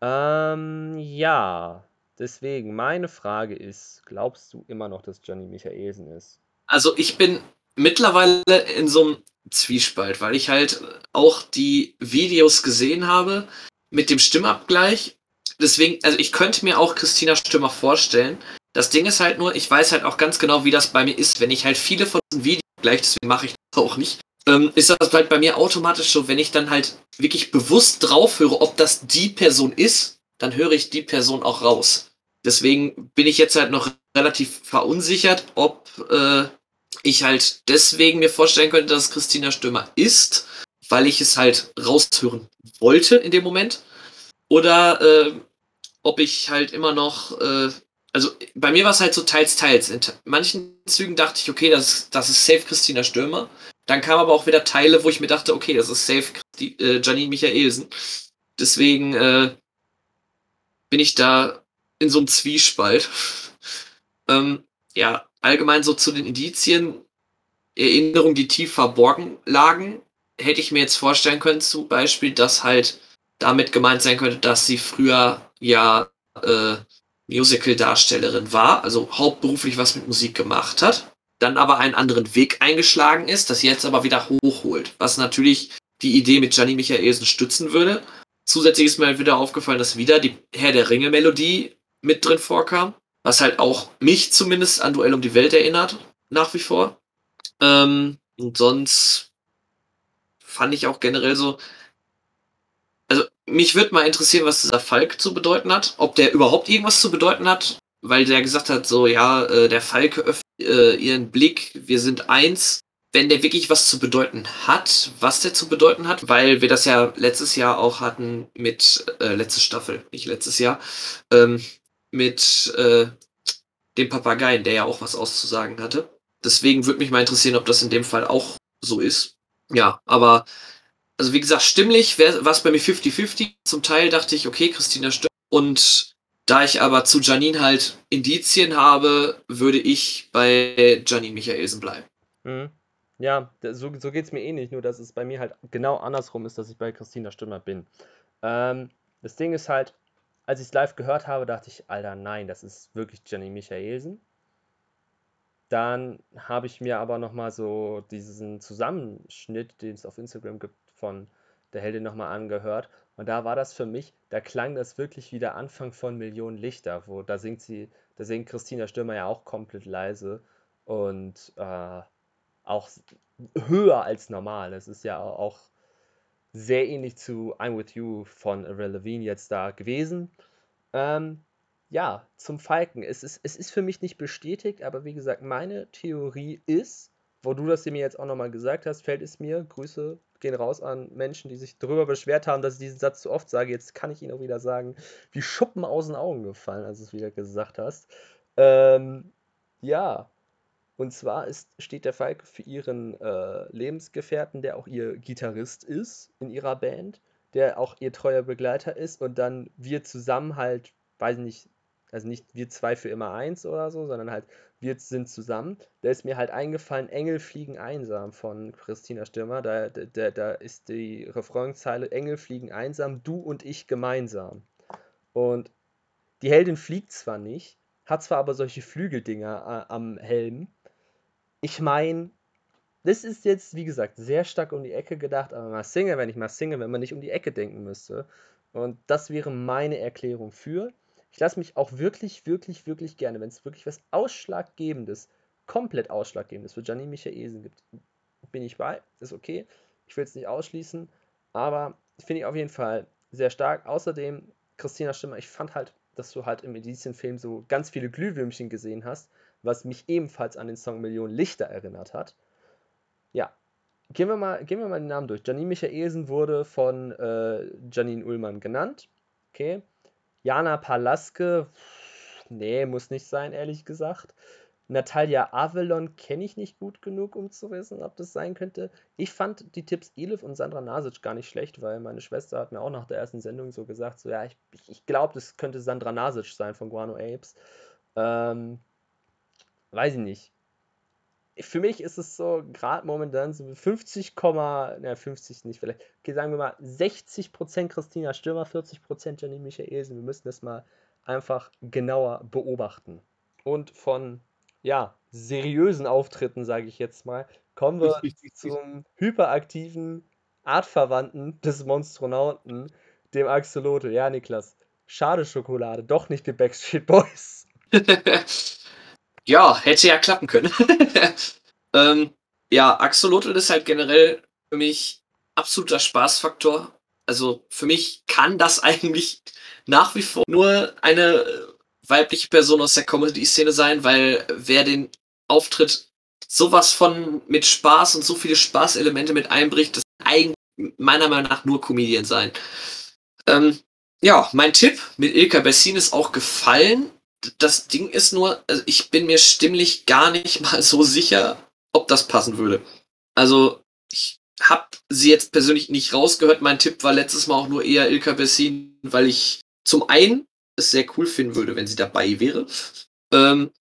Ähm, ja, deswegen, meine Frage ist, glaubst du immer noch, dass Johnny Michaelsen ist? Also ich bin mittlerweile in so einem Zwiespalt, weil ich halt auch die Videos gesehen habe mit dem Stimmabgleich. Deswegen, also ich könnte mir auch Christina Stürmer vorstellen. Das Ding ist halt nur, ich weiß halt auch ganz genau, wie das bei mir ist, wenn ich halt viele von diesen Videos gleich, deswegen mache ich das auch nicht, ähm, ist das halt bei mir automatisch so, wenn ich dann halt wirklich bewusst drauf höre, ob das die Person ist, dann höre ich die Person auch raus. Deswegen bin ich jetzt halt noch relativ verunsichert, ob äh, ich halt deswegen mir vorstellen könnte, dass Christina Stürmer ist, weil ich es halt raushören wollte in dem Moment. Oder äh, ob ich halt immer noch, äh, also bei mir war es halt so teils, teils. In manchen Zügen dachte ich, okay, das, das ist safe Christina Stürmer. Dann kamen aber auch wieder Teile, wo ich mir dachte, okay, das ist safe die, äh, Janine Michaelsen. Deswegen äh, bin ich da in so einem Zwiespalt. ähm, ja, allgemein so zu den Indizien, Erinnerungen, die tief verborgen lagen, hätte ich mir jetzt vorstellen können, zum Beispiel, dass halt damit gemeint sein könnte, dass sie früher ja äh, Musical-Darstellerin war, also hauptberuflich was mit Musik gemacht hat dann aber einen anderen Weg eingeschlagen ist, das jetzt aber wieder hochholt, was natürlich die Idee mit Gianni Michaelsen stützen würde. Zusätzlich ist mir halt wieder aufgefallen, dass wieder die Herr der Ringe Melodie mit drin vorkam, was halt auch mich zumindest an Duell um die Welt erinnert, nach wie vor. Ähm, und sonst fand ich auch generell so, also mich würde mal interessieren, was dieser Falk zu bedeuten hat, ob der überhaupt irgendwas zu bedeuten hat, weil der gesagt hat, so ja, äh, der öffnet äh, ihren Blick, wir sind eins, wenn der wirklich was zu bedeuten hat, was der zu bedeuten hat, weil wir das ja letztes Jahr auch hatten mit, äh, letzte Staffel, nicht letztes Jahr, ähm, mit äh, dem Papageien, der ja auch was auszusagen hatte. Deswegen würde mich mal interessieren, ob das in dem Fall auch so ist. Ja, aber, also wie gesagt, stimmlich war es bei mir 50-50. Zum Teil dachte ich, okay, Christina stimmt. Und da ich aber zu Janine halt Indizien habe, würde ich bei Janine Michaelsen bleiben. Mhm. Ja, so, so geht es mir ähnlich, nur dass es bei mir halt genau andersrum ist, dass ich bei Christina Stimmer bin. Ähm, das Ding ist halt, als ich es live gehört habe, dachte ich, Alter, nein, das ist wirklich Jenny Michaelsen. Dann habe ich mir aber nochmal so diesen Zusammenschnitt, den es auf Instagram gibt, von der Heldin nochmal angehört. Und da war das für mich, da klang das wirklich wie der Anfang von Millionen Lichter, wo da singt sie, da singt Christina Stürmer ja auch komplett leise und äh, auch höher als normal. Das ist ja auch sehr ähnlich zu I'm With You von Avril Lavigne jetzt da gewesen. Ähm, ja, zum Falken. Es ist, es ist für mich nicht bestätigt, aber wie gesagt, meine Theorie ist, wo du das mir jetzt auch nochmal gesagt hast, fällt es mir, Grüße gehen raus an Menschen, die sich darüber beschwert haben, dass ich diesen Satz zu oft sage. Jetzt kann ich ihn auch wieder sagen, wie Schuppen aus den Augen gefallen, als du es wieder gesagt hast. Ähm, ja, und zwar ist, steht der Falk für ihren äh, Lebensgefährten, der auch ihr Gitarrist ist in ihrer Band, der auch ihr treuer Begleiter ist und dann wir zusammen halt, weiß nicht, also nicht wir zwei für immer eins oder so, sondern halt wir sind zusammen. Da ist mir halt eingefallen, Engel fliegen einsam von Christina Stürmer. Da, da, da ist die Refrainzeile, Engel fliegen einsam, du und ich gemeinsam. Und die Heldin fliegt zwar nicht, hat zwar aber solche Flügeldinger äh, am Helm. Ich meine, das ist jetzt, wie gesagt, sehr stark um die Ecke gedacht, aber mal singe, wenn ich mal singe, wenn man nicht um die Ecke denken müsste. Und das wäre meine Erklärung für. Ich lasse mich auch wirklich, wirklich, wirklich gerne, wenn es wirklich was Ausschlaggebendes, komplett Ausschlaggebendes für Gianni Michaelsen gibt, bin ich bei, ist okay. Ich will es nicht ausschließen, aber finde ich auf jeden Fall sehr stark. Außerdem, Christina Stimmer, ich fand halt, dass du halt im Edizien-Film so ganz viele Glühwürmchen gesehen hast, was mich ebenfalls an den Song Millionen Lichter erinnert hat. Ja, gehen wir mal, gehen wir mal den Namen durch. Janine Michaelsen wurde von äh, Janine Ullmann genannt. Okay. Jana Palaske, nee, muss nicht sein, ehrlich gesagt. Natalia Avalon kenne ich nicht gut genug, um zu wissen, ob das sein könnte. Ich fand die Tipps Elif und Sandra Nasic gar nicht schlecht, weil meine Schwester hat mir auch nach der ersten Sendung so gesagt, so ja, ich, ich glaube, das könnte Sandra Nasic sein von Guano Apes. Ähm, weiß ich nicht für mich ist es so, gerade momentan so 50, na 50 nicht vielleicht, okay, sagen wir mal 60% Christina Stürmer, 40% Janine Michaelsen. Wir müssen das mal einfach genauer beobachten. Und von, ja, seriösen Auftritten, sage ich jetzt mal, kommen wir zum hyperaktiven Artverwandten des Monstronauten, dem Axolotl. Ja, Niklas, schade Schokolade, doch nicht die Backstreet Boys. Ja, hätte ja klappen können. ähm, ja, Axolotl ist halt generell für mich absoluter Spaßfaktor. Also für mich kann das eigentlich nach wie vor nur eine weibliche Person aus der Comedy-Szene sein, weil wer den Auftritt sowas von mit Spaß und so viele Spaßelemente mit einbricht, das eigentlich meiner Meinung nach nur Comedian sein. Ähm, ja, mein Tipp mit Ilka Bessin ist auch gefallen das Ding ist nur, also ich bin mir stimmlich gar nicht mal so sicher, ob das passen würde. Also, ich habe sie jetzt persönlich nicht rausgehört. Mein Tipp war letztes Mal auch nur eher Ilka Bessin, weil ich zum einen es sehr cool finden würde, wenn sie dabei wäre. Ähm,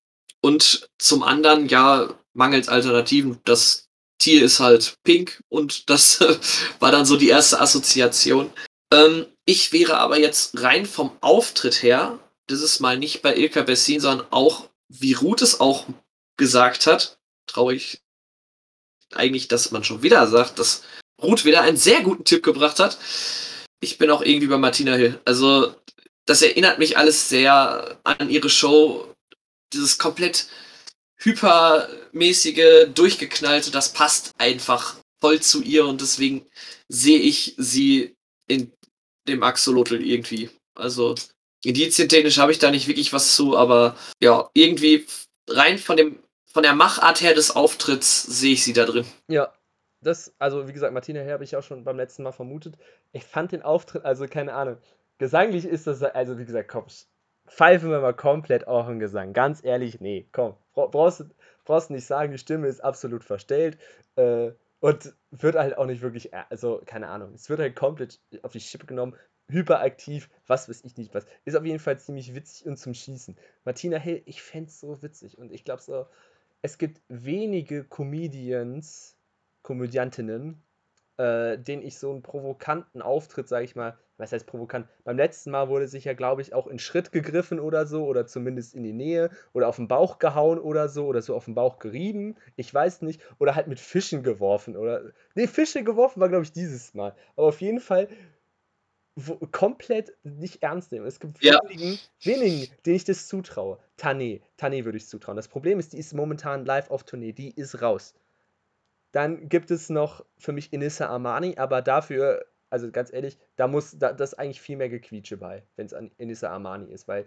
und zum anderen, ja, mangels Alternativen. Das Tier ist halt pink und das war dann so die erste Assoziation. Ähm, ich wäre aber jetzt rein vom Auftritt her dieses Mal nicht bei Ilka Bessin, sondern auch, wie Ruth es auch gesagt hat, traurig eigentlich, dass man schon wieder sagt, dass Ruth wieder einen sehr guten Tipp gebracht hat. Ich bin auch irgendwie bei Martina Hill. Also, das erinnert mich alles sehr an ihre Show. Dieses komplett hypermäßige, durchgeknallte, das passt einfach voll zu ihr und deswegen sehe ich sie in dem Axolotl irgendwie. Also, Indizientechnisch habe ich da nicht wirklich was zu, aber ja, irgendwie rein von dem von der Machart her des Auftritts sehe ich sie da drin. Ja, das, also wie gesagt, Martina Her habe ich auch schon beim letzten Mal vermutet. Ich fand den Auftritt, also keine Ahnung, gesanglich ist das, also wie gesagt, komm, pfeifen wir mal komplett auf den Gesang. Ganz ehrlich, nee, komm, brauchst, brauchst nicht sagen, die Stimme ist absolut verstellt äh, und wird halt auch nicht wirklich, also keine Ahnung, es wird halt komplett auf die Schippe genommen hyperaktiv, was weiß ich nicht was. Ist auf jeden Fall ziemlich witzig und zum Schießen. Martina Hill, ich fände es so witzig und ich glaube so, es gibt wenige Comedians, Komödiantinnen, äh, denen ich so einen provokanten Auftritt, sage ich mal, was heißt provokant? Beim letzten Mal wurde sich ja, glaube ich, auch in Schritt gegriffen oder so, oder zumindest in die Nähe, oder auf den Bauch gehauen oder so, oder so auf den Bauch gerieben, ich weiß nicht, oder halt mit Fischen geworfen, oder. Ne, Fische geworfen war, glaube ich, dieses Mal. Aber auf jeden Fall wo, komplett nicht ernst nehmen. Es gibt Ja. wenigen, wenigen, denen ich das zutraue. Tane, Tane würde ich zutrauen. Das Problem ist, die ist momentan live auf Tournee, die ist raus. Dann gibt es noch für mich Inissa Armani, aber dafür, also ganz ehrlich, da muss da, das eigentlich viel mehr Gequietsche bei, wenn es an Inissa Armani ist, weil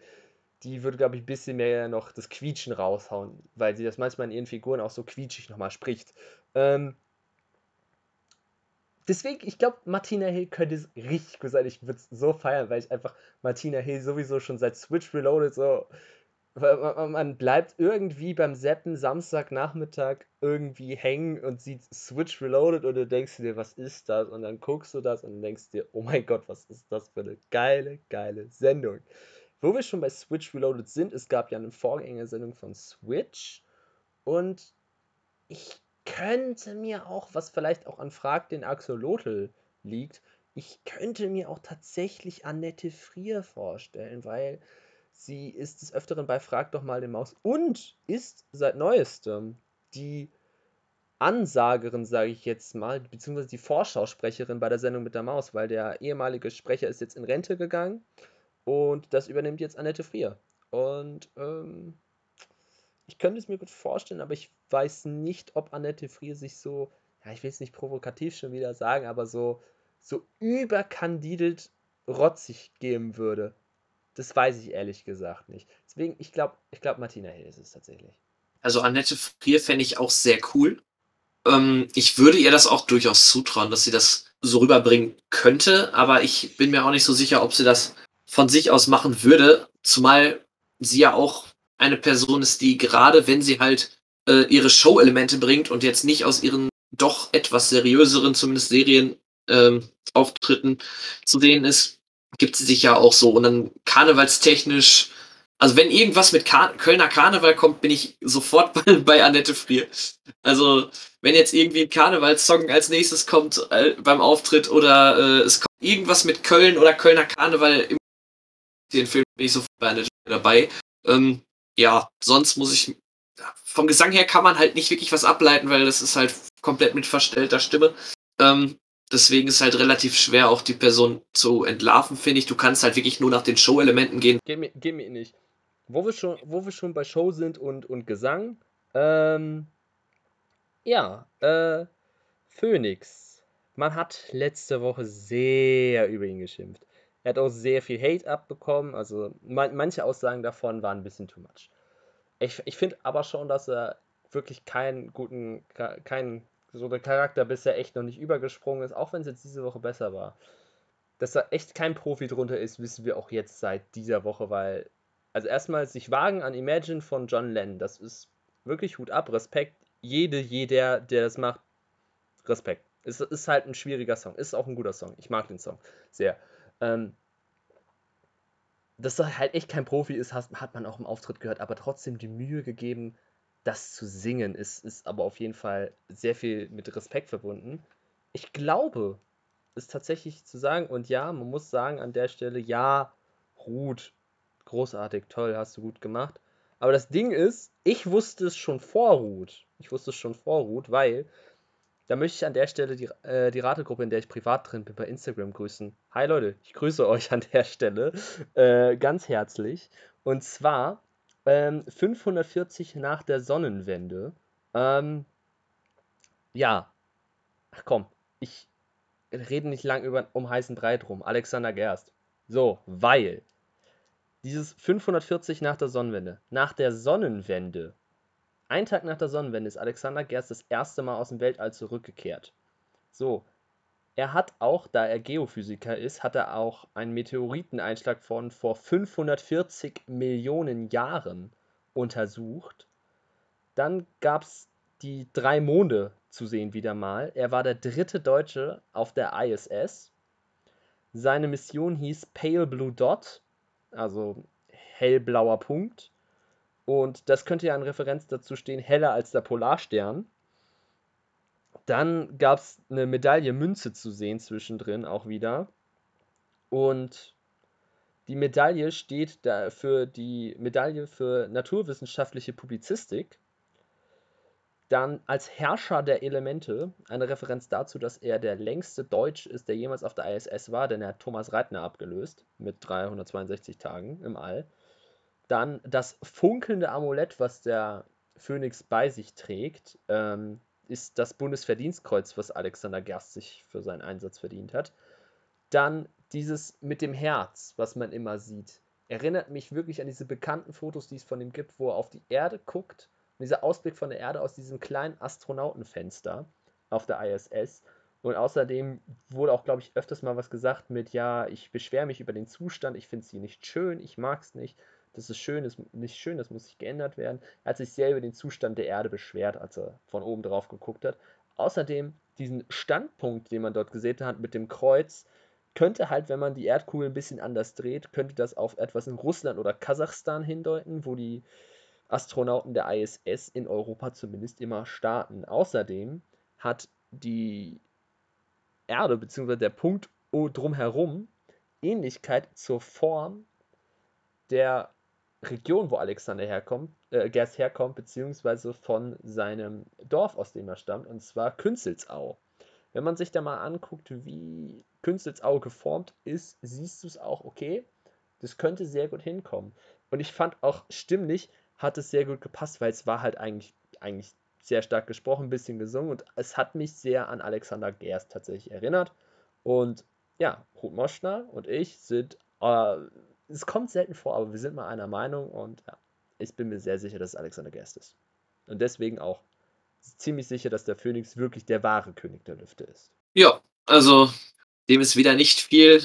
die würde, glaube ich, ein bisschen mehr noch das Quietschen raushauen, weil sie das manchmal in ihren Figuren auch so quietschig nochmal spricht. Ähm, deswegen, ich glaube, Martina Hill könnte es richtig gut sein. Ich würde es so feiern, weil ich einfach Martina Hill sowieso schon seit Switch Reloaded so. Man bleibt irgendwie beim Seppen Samstagnachmittag irgendwie hängen und sieht Switch Reloaded und du denkst dir, was ist das? Und dann guckst du das und denkst dir, oh mein Gott, was ist das für eine geile, geile Sendung. Wo wir schon bei Switch Reloaded sind, es gab ja eine Vorgängersendung von Switch und ich könnte mir auch, was vielleicht auch an Frag den Axolotl liegt, ich könnte mir auch tatsächlich Annette Frier vorstellen, weil sie ist des Öfteren bei Frag doch mal den Maus und ist seit neuestem die Ansagerin, sage ich jetzt mal, beziehungsweise die Vorschausprecherin bei der Sendung mit der Maus, weil der ehemalige Sprecher ist jetzt in Rente gegangen und das übernimmt jetzt Annette Frier. Und ähm, ich könnte es mir gut vorstellen, aber ich weiß nicht, ob Annette Frier sich so, ja, ich will es nicht provokativ schon wieder sagen, aber so, so überkandidelt rotzig geben würde. Das weiß ich ehrlich gesagt nicht. Deswegen, ich glaube, ich glaube, Martina Hill ist es tatsächlich. Also Annette Frier fände ich auch sehr cool. Ähm, ich würde ihr das auch durchaus zutrauen, dass sie das so rüberbringen könnte, aber ich bin mir auch nicht so sicher, ob sie das von sich aus machen würde, zumal sie ja auch eine Person ist, die gerade wenn sie halt äh, ihre Show-Elemente bringt und jetzt nicht aus ihren doch etwas seriöseren, zumindest Serienauftritten ähm, zu sehen ist, gibt sie sich ja auch so. Und dann karnevalstechnisch, also wenn irgendwas mit Kar Kölner Karneval kommt, bin ich sofort bei, bei Annette Frier. Also wenn jetzt irgendwie ein Karnevalssong als nächstes kommt äh, beim Auftritt oder äh, es kommt irgendwas mit Köln oder Kölner Karneval im den Film bin ich sofort bei Annette Frier dabei. Ähm, ja, sonst muss ich. Vom Gesang her kann man halt nicht wirklich was ableiten, weil das ist halt komplett mit verstellter Stimme. Ähm, deswegen ist halt relativ schwer, auch die Person zu entlarven, finde ich. Du kannst halt wirklich nur nach den Show-Elementen gehen. Geh mir, geh mir nicht. Wo wir, schon, wo wir schon bei Show sind und, und Gesang, ähm, ja, äh, Phoenix. Man hat letzte Woche sehr über ihn geschimpft. Er hat auch sehr viel Hate abbekommen. Also man, manche Aussagen davon waren ein bisschen too much. Ich, ich finde aber schon, dass er wirklich keinen guten, keinen so der Charakter bisher echt noch nicht übergesprungen ist, auch wenn es jetzt diese Woche besser war. Dass da echt kein Profi drunter ist, wissen wir auch jetzt seit dieser Woche, weil, also erstmal sich wagen an Imagine von John Lennon, das ist wirklich Hut ab, Respekt. Jede, jeder, der das macht, Respekt. Es ist halt ein schwieriger Song, ist auch ein guter Song. Ich mag den Song sehr. Ähm, dass er halt echt kein Profi ist, hat man auch im Auftritt gehört, aber trotzdem die Mühe gegeben, das zu singen, ist, ist aber auf jeden Fall sehr viel mit Respekt verbunden. Ich glaube, ist tatsächlich zu sagen, und ja, man muss sagen an der Stelle, ja, Ruth, großartig, toll, hast du gut gemacht. Aber das Ding ist, ich wusste es schon vor Ruth. Ich wusste es schon vor Ruth, weil da möchte ich an der Stelle die, äh, die Rategruppe, in der ich privat drin bin, bei Instagram grüßen. Hi Leute, ich grüße euch an der Stelle äh, ganz herzlich. Und zwar ähm, 540 nach der Sonnenwende. Ähm, ja, ach komm, ich rede nicht lang über, um heißen Brei drum. Alexander Gerst. So, weil dieses 540 nach der Sonnenwende, nach der Sonnenwende ein Tag nach der Sonnenwende ist Alexander Gerst das erste Mal aus dem Weltall zurückgekehrt. So, er hat auch, da er Geophysiker ist, hat er auch einen Meteoriteneinschlag von vor 540 Millionen Jahren untersucht. Dann gab es die drei Monde zu sehen wieder mal. Er war der dritte Deutsche auf der ISS. Seine Mission hieß Pale Blue Dot, also hellblauer Punkt. Und das könnte ja in Referenz dazu stehen, heller als der Polarstern. Dann gab es eine Medaille Münze zu sehen zwischendrin auch wieder. Und die Medaille steht da für die Medaille für naturwissenschaftliche Publizistik. Dann als Herrscher der Elemente, eine Referenz dazu, dass er der längste Deutsch ist, der jemals auf der ISS war, denn er hat Thomas Reitner abgelöst mit 362 Tagen im All. Dann das funkelnde Amulett, was der Phönix bei sich trägt, ähm, ist das Bundesverdienstkreuz, was Alexander Gerst sich für seinen Einsatz verdient hat. Dann dieses mit dem Herz, was man immer sieht, erinnert mich wirklich an diese bekannten Fotos, die es von ihm gibt, wo er auf die Erde guckt. Und dieser Ausblick von der Erde aus diesem kleinen Astronautenfenster auf der ISS. Und außerdem wurde auch, glaube ich, öfters mal was gesagt mit, ja, ich beschwere mich über den Zustand, ich finde sie nicht schön, ich mag es nicht, das ist schön, das ist nicht schön, das muss sich geändert werden. Er hat sich sehr über den Zustand der Erde beschwert, als er von oben drauf geguckt hat. Außerdem diesen Standpunkt, den man dort gesehen hat mit dem Kreuz, könnte halt, wenn man die Erdkugel ein bisschen anders dreht, könnte das auf etwas in Russland oder Kasachstan hindeuten, wo die Astronauten der ISS in Europa zumindest immer starten. Außerdem hat die Erde bzw. der Punkt drumherum Ähnlichkeit zur Form der Region, wo Alexander herkommt, äh, Gerst herkommt, beziehungsweise von seinem Dorf, aus dem er stammt, und zwar Künzelsau. Wenn man sich da mal anguckt, wie Künzelsau geformt ist, siehst du es auch, okay, das könnte sehr gut hinkommen. Und ich fand auch stimmlich hat es sehr gut gepasst, weil es war halt eigentlich, eigentlich sehr stark gesprochen, ein bisschen gesungen und es hat mich sehr an Alexander Gerst tatsächlich erinnert. Und ja, Ruth Moschner und ich sind, äh, es kommt selten vor, aber wir sind mal einer Meinung und ja, ich bin mir sehr sicher, dass es Alexander Gerst ist. Und deswegen auch ziemlich sicher, dass der Phönix wirklich der wahre König der Lüfte ist. Ja, also dem ist wieder nicht viel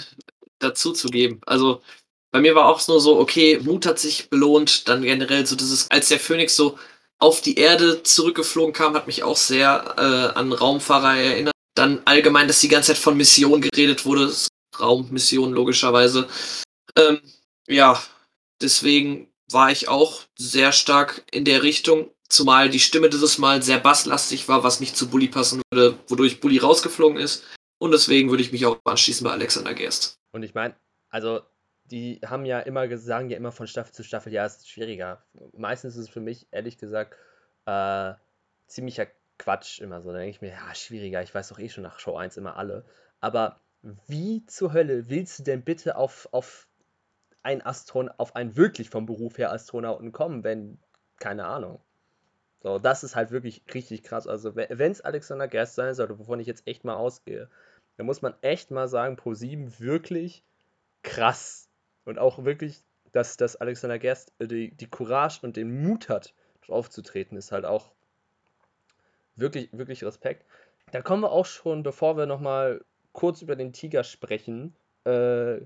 dazu zu geben. Also bei mir war auch nur so, okay, Mut hat sich belohnt, dann generell so dieses, als der Phönix so auf die Erde zurückgeflogen kam, hat mich auch sehr äh, an Raumfahrer erinnert. Dann allgemein, dass die ganze Zeit von Mission geredet wurde, Raummission logischerweise. Ähm, ja, deswegen war ich auch sehr stark in der Richtung. Zumal die Stimme dieses Mal sehr basslastig war, was nicht zu Bully passen würde, wodurch Bully rausgeflogen ist. Und deswegen würde ich mich auch anschließen bei Alexander Gerst. Und ich meine, also die haben ja immer sagen ja immer von Staffel zu Staffel, ja, es ist schwieriger. Meistens ist es für mich, ehrlich gesagt, äh, ziemlicher Quatsch immer so. Da denke ich mir, ja, schwieriger, ich weiß doch eh schon nach Show 1 immer alle. Aber wie zur Hölle willst du denn bitte auf, auf ein Astron auf einen wirklich vom Beruf her Astronauten kommen, wenn, keine Ahnung. So, das ist halt wirklich richtig krass. Also, wenn es Alexander Gerst sein sollte, wovon ich jetzt echt mal ausgehe, dann muss man echt mal sagen, Pro7 wirklich krass. Und auch wirklich, dass, dass Alexander Gerst äh, die, die Courage und den Mut hat, aufzutreten, ist halt auch wirklich, wirklich Respekt. Da kommen wir auch schon, bevor wir nochmal kurz über den Tiger sprechen, äh,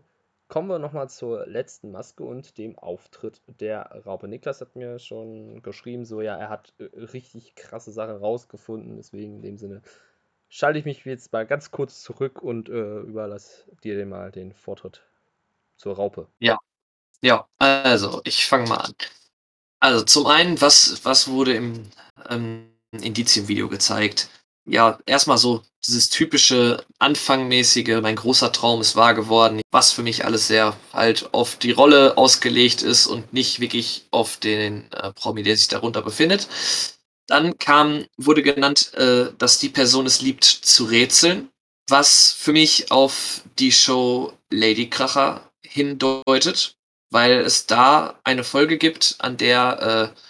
Kommen wir nochmal zur letzten Maske und dem Auftritt der Raupe. Niklas hat mir schon geschrieben, so ja, er hat äh, richtig krasse Sachen rausgefunden. Deswegen in dem Sinne schalte ich mich jetzt mal ganz kurz zurück und äh, überlasse dir mal den Vortritt zur Raupe. Ja, ja, also ich fange mal an. Also zum einen, was, was wurde im ähm, Indizienvideo gezeigt? Ja, erstmal so dieses typische Anfangmäßige, mein großer Traum ist wahr geworden, was für mich alles sehr halt auf die Rolle ausgelegt ist und nicht wirklich auf den äh, Promi, der sich darunter befindet. Dann kam, wurde genannt, äh, dass die Person es liebt zu rätseln, was für mich auf die Show Lady Kracher hindeutet, weil es da eine Folge gibt, an der äh,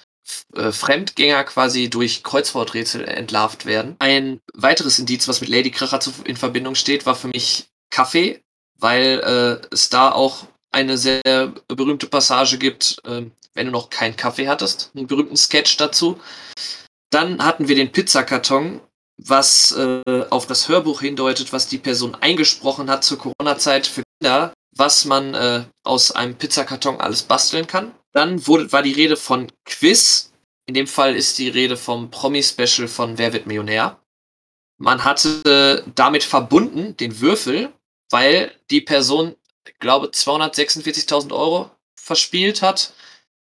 äh, Fremdgänger quasi durch Kreuzworträtsel entlarvt werden. Ein weiteres Indiz, was mit Lady Kracher in Verbindung steht, war für mich Kaffee, weil äh, es da auch eine sehr berühmte Passage gibt, äh, wenn du noch keinen Kaffee hattest, einen berühmten Sketch dazu. Dann hatten wir den Pizzakarton, was äh, auf das Hörbuch hindeutet, was die Person eingesprochen hat zur Corona-Zeit für Kinder, was man äh, aus einem Pizzakarton alles basteln kann. Dann wurde, war die Rede von Quiz. In dem Fall ist die Rede vom Promi-Special von Wer wird Millionär. Man hatte damit verbunden den Würfel, weil die Person, glaube 246.000 Euro verspielt hat,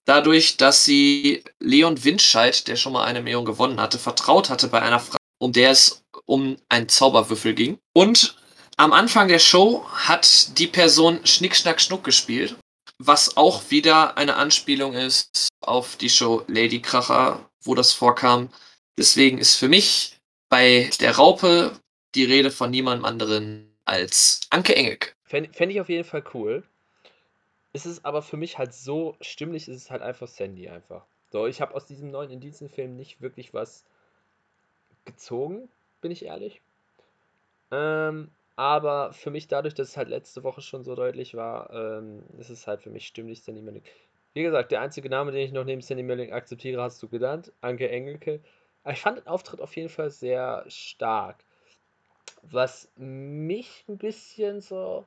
dadurch, dass sie Leon Windscheid, der schon mal eine Million gewonnen hatte, vertraut hatte bei einer Frage, um der es um einen Zauberwürfel ging. Und am Anfang der Show hat die Person Schnick, Schnack, Schnuck gespielt, was auch wieder eine Anspielung ist auf die Show Lady Kracher, wo das vorkam. Deswegen ist für mich bei der Raupe die Rede von niemandem anderen als Anke Engelke. Fände fänd ich auf jeden Fall cool. Ist es aber für mich halt so stimmlich, ist es halt einfach Sandy einfach. So, ich habe aus diesem neuen Indizienfilm nicht wirklich was gezogen, bin ich ehrlich. Ähm, aber für mich dadurch, dass es halt letzte Woche schon so deutlich war, ähm, ist es halt für mich stimmlich Sandy Mölling. Wie gesagt, der einzige Name, den ich noch neben Sandy Mölling akzeptiere, hast du genannt, Anke Engelke. Ich fand den Auftritt auf jeden Fall sehr stark. Was mich ein bisschen so,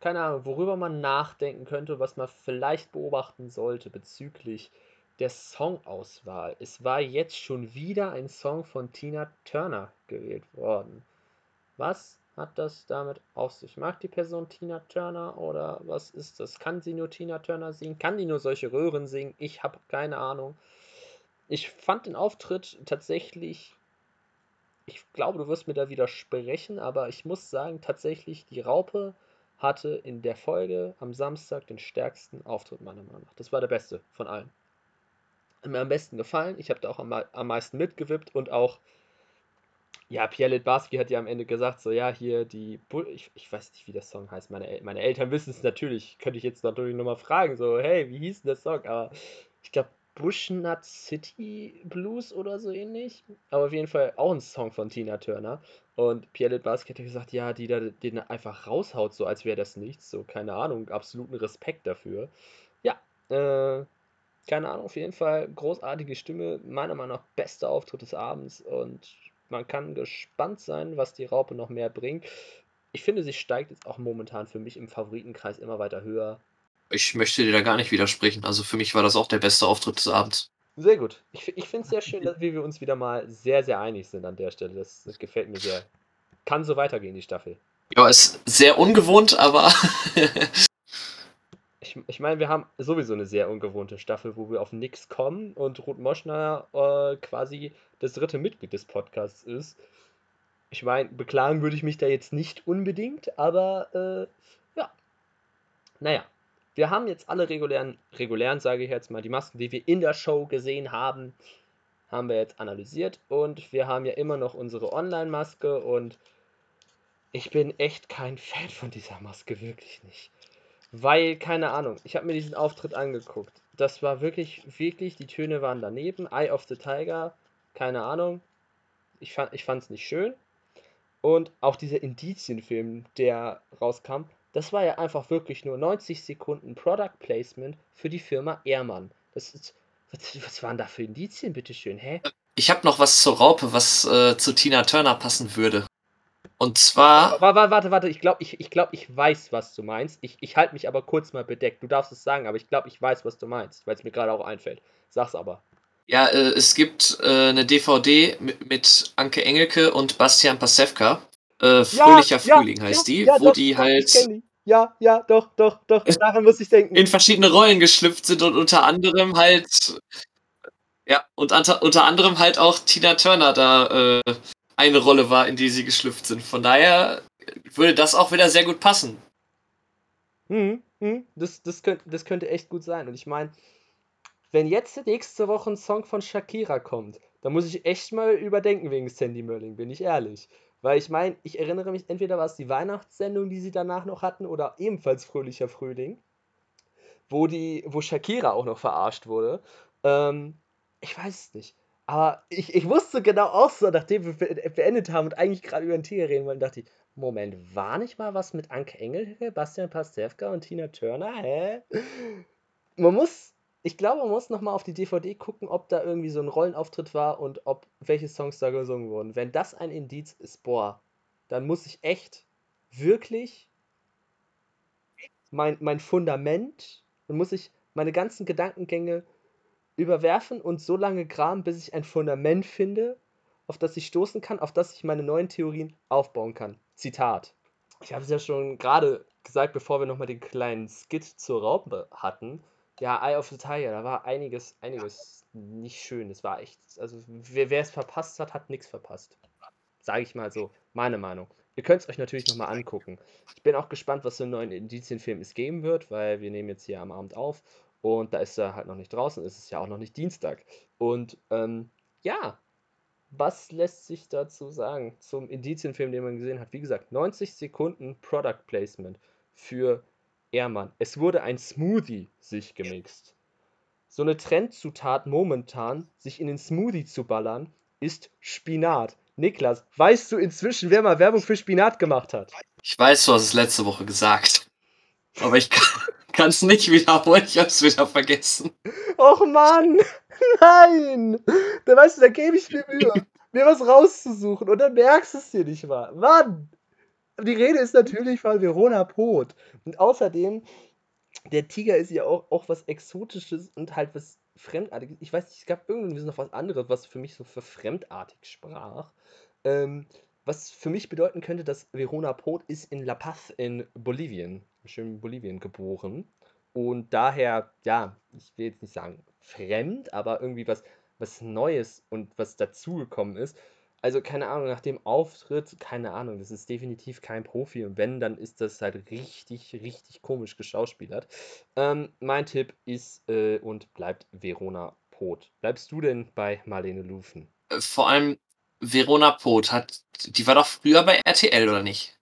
keine Ahnung, worüber man nachdenken könnte, was man vielleicht beobachten sollte bezüglich der Songauswahl. Es war jetzt schon wieder ein Song von Tina Turner gewählt worden. Was hat das damit auf sich? Mag die Person Tina Turner oder was ist das? Kann sie nur Tina Turner singen? Kann die nur solche Röhren singen? Ich habe keine Ahnung. Ich fand den Auftritt tatsächlich. Ich glaube, du wirst mir da widersprechen, aber ich muss sagen, tatsächlich, die Raupe hatte in der Folge am Samstag den stärksten Auftritt, meiner Meinung nach. Das war der beste von allen. Hat mir am besten gefallen. Ich habe da auch am, am meisten mitgewippt und auch ja, Pierre Litbarski hat ja am Ende gesagt, so, ja, hier die, Bu ich, ich weiß nicht, wie der Song heißt, meine, El meine Eltern wissen es natürlich, könnte ich jetzt natürlich nochmal fragen, so, hey, wie hieß denn der Song? Aber ich glaube, Bushnut City Blues oder so ähnlich. Aber auf jeden Fall auch ein Song von Tina Turner. Und Pierre Litbarski hat ja gesagt, ja, die da den einfach raushaut, so als wäre das nichts. So, keine Ahnung, absoluten Respekt dafür. Ja, äh, keine Ahnung, auf jeden Fall großartige Stimme, meiner Meinung nach bester Auftritt des Abends und man kann gespannt sein, was die Raupe noch mehr bringt. Ich finde, sie steigt jetzt auch momentan für mich im Favoritenkreis immer weiter höher. Ich möchte dir da gar nicht widersprechen. Also für mich war das auch der beste Auftritt des Abends. Sehr gut. Ich, ich finde es sehr schön, dass wir uns wieder mal sehr, sehr einig sind an der Stelle. Das, das gefällt mir sehr. Kann so weitergehen, die Staffel. Ja, ist sehr ungewohnt, aber ich, ich meine, wir haben sowieso eine sehr ungewohnte Staffel, wo wir auf nichts kommen und Ruth Moschner äh, quasi das dritte Mitglied des Podcasts ist. Ich meine, beklagen würde ich mich da jetzt nicht unbedingt, aber äh, ja. Naja, wir haben jetzt alle regulären, regulären, sage ich jetzt mal, die Masken, die wir in der Show gesehen haben, haben wir jetzt analysiert und wir haben ja immer noch unsere Online-Maske und ich bin echt kein Fan von dieser Maske, wirklich nicht. Weil, keine Ahnung, ich habe mir diesen Auftritt angeguckt. Das war wirklich, wirklich, die Töne waren daneben. Eye of the Tiger, keine Ahnung. Ich fand es ich nicht schön. Und auch dieser Indizienfilm, der rauskam, das war ja einfach wirklich nur 90 Sekunden Product Placement für die Firma Ehrmann. Das ist, was, was waren da für Indizien, bitteschön, hä? Ich habe noch was zur Raupe, was äh, zu Tina Turner passen würde. Und zwar. Warte, warte, warte, ich glaube, ich, ich, glaub, ich weiß, was du meinst. Ich, ich halte mich aber kurz mal bedeckt. Du darfst es sagen, aber ich glaube, ich weiß, was du meinst, weil es mir gerade auch einfällt. Sag's aber. Ja, äh, es gibt äh, eine DVD mit, mit, Anke Engelke und Bastian Pasewka. Äh, Fröhlicher ja, Frühling ja, heißt die, ja, wo doch, die halt. Die. Ja, ja, doch, doch, doch. Daran muss ich denken. In verschiedene Rollen geschlüpft sind und unter anderem halt. Ja, und unter, unter anderem halt auch Tina Turner da äh, eine Rolle war, in die sie geschlüpft sind. Von daher würde das auch wieder sehr gut passen. Hm, hm, das, das, könnte, das könnte echt gut sein. Und ich meine, wenn jetzt nächste Woche ein Song von Shakira kommt, dann muss ich echt mal überdenken wegen Sandy Merling, bin ich ehrlich. Weil ich meine, ich erinnere mich, entweder war es die Weihnachtssendung, die sie danach noch hatten, oder ebenfalls Fröhlicher Frühling, wo, die, wo Shakira auch noch verarscht wurde. Ähm, ich weiß es nicht. Aber ich, ich wusste genau auch so, nachdem wir beendet haben und eigentlich gerade über den Tiger reden wollten, dachte ich, Moment, war nicht mal was mit Anke Engelke, Bastian Pastewka und Tina Turner? Hä? Man muss, ich glaube, man muss nochmal auf die DVD gucken, ob da irgendwie so ein Rollenauftritt war und ob welche Songs da gesungen wurden. Wenn das ein Indiz ist, boah, dann muss ich echt wirklich mein, mein Fundament, dann muss ich meine ganzen Gedankengänge überwerfen und so lange graben, bis ich ein Fundament finde, auf das ich stoßen kann, auf das ich meine neuen Theorien aufbauen kann. Zitat. Ich habe es ja schon gerade gesagt, bevor wir nochmal den kleinen Skit zur Raupe hatten. Ja, Eye of the Tiger, da war einiges, einiges nicht schön. Es war echt, also wer es verpasst hat, hat nichts verpasst. sage ich mal so, meine Meinung. Ihr könnt es euch natürlich nochmal angucken. Ich bin auch gespannt, was für einen neuen Indizienfilm es geben wird, weil wir nehmen jetzt hier am Abend auf und da ist er halt noch nicht draußen, es ist ja auch noch nicht Dienstag. Und ähm, ja, was lässt sich dazu sagen zum Indizienfilm, den man gesehen hat? Wie gesagt, 90 Sekunden Product Placement für Ehrmann. Es wurde ein Smoothie sich gemixt. So eine Trendzutat momentan, sich in den Smoothie zu ballern, ist Spinat. Niklas, weißt du inzwischen, wer mal Werbung für Spinat gemacht hat? Ich weiß, du hast es letzte Woche gesagt. Aber ich kann es nicht wiederholen, ich hab's wieder vergessen. Och Mann! Nein! Da weißt du, da gebe ich mir Mühe, mir was rauszusuchen und dann merkst du es dir nicht mal. Mann! Die Rede ist natürlich von Verona Pot. Und außerdem, der Tiger ist ja auch, auch was Exotisches und halt was Fremdartiges. Ich weiß nicht, es gab irgendwie noch was anderes, was für mich so für fremdartig sprach. Ähm, was für mich bedeuten könnte, dass Verona Pot ist in La Paz in Bolivien, schön Bolivien geboren. Und daher, ja, ich will jetzt nicht sagen fremd, aber irgendwie was, was Neues und was dazugekommen ist. Also keine Ahnung, nach dem Auftritt, keine Ahnung, das ist definitiv kein Profi und wenn, dann ist das halt richtig, richtig komisch geschauspielert. Ähm, mein Tipp ist äh, und bleibt Verona Pot. Bleibst du denn bei Marlene Lufen? Äh, vor allem Verona Pot hat, die war doch früher bei RTL, oder nicht?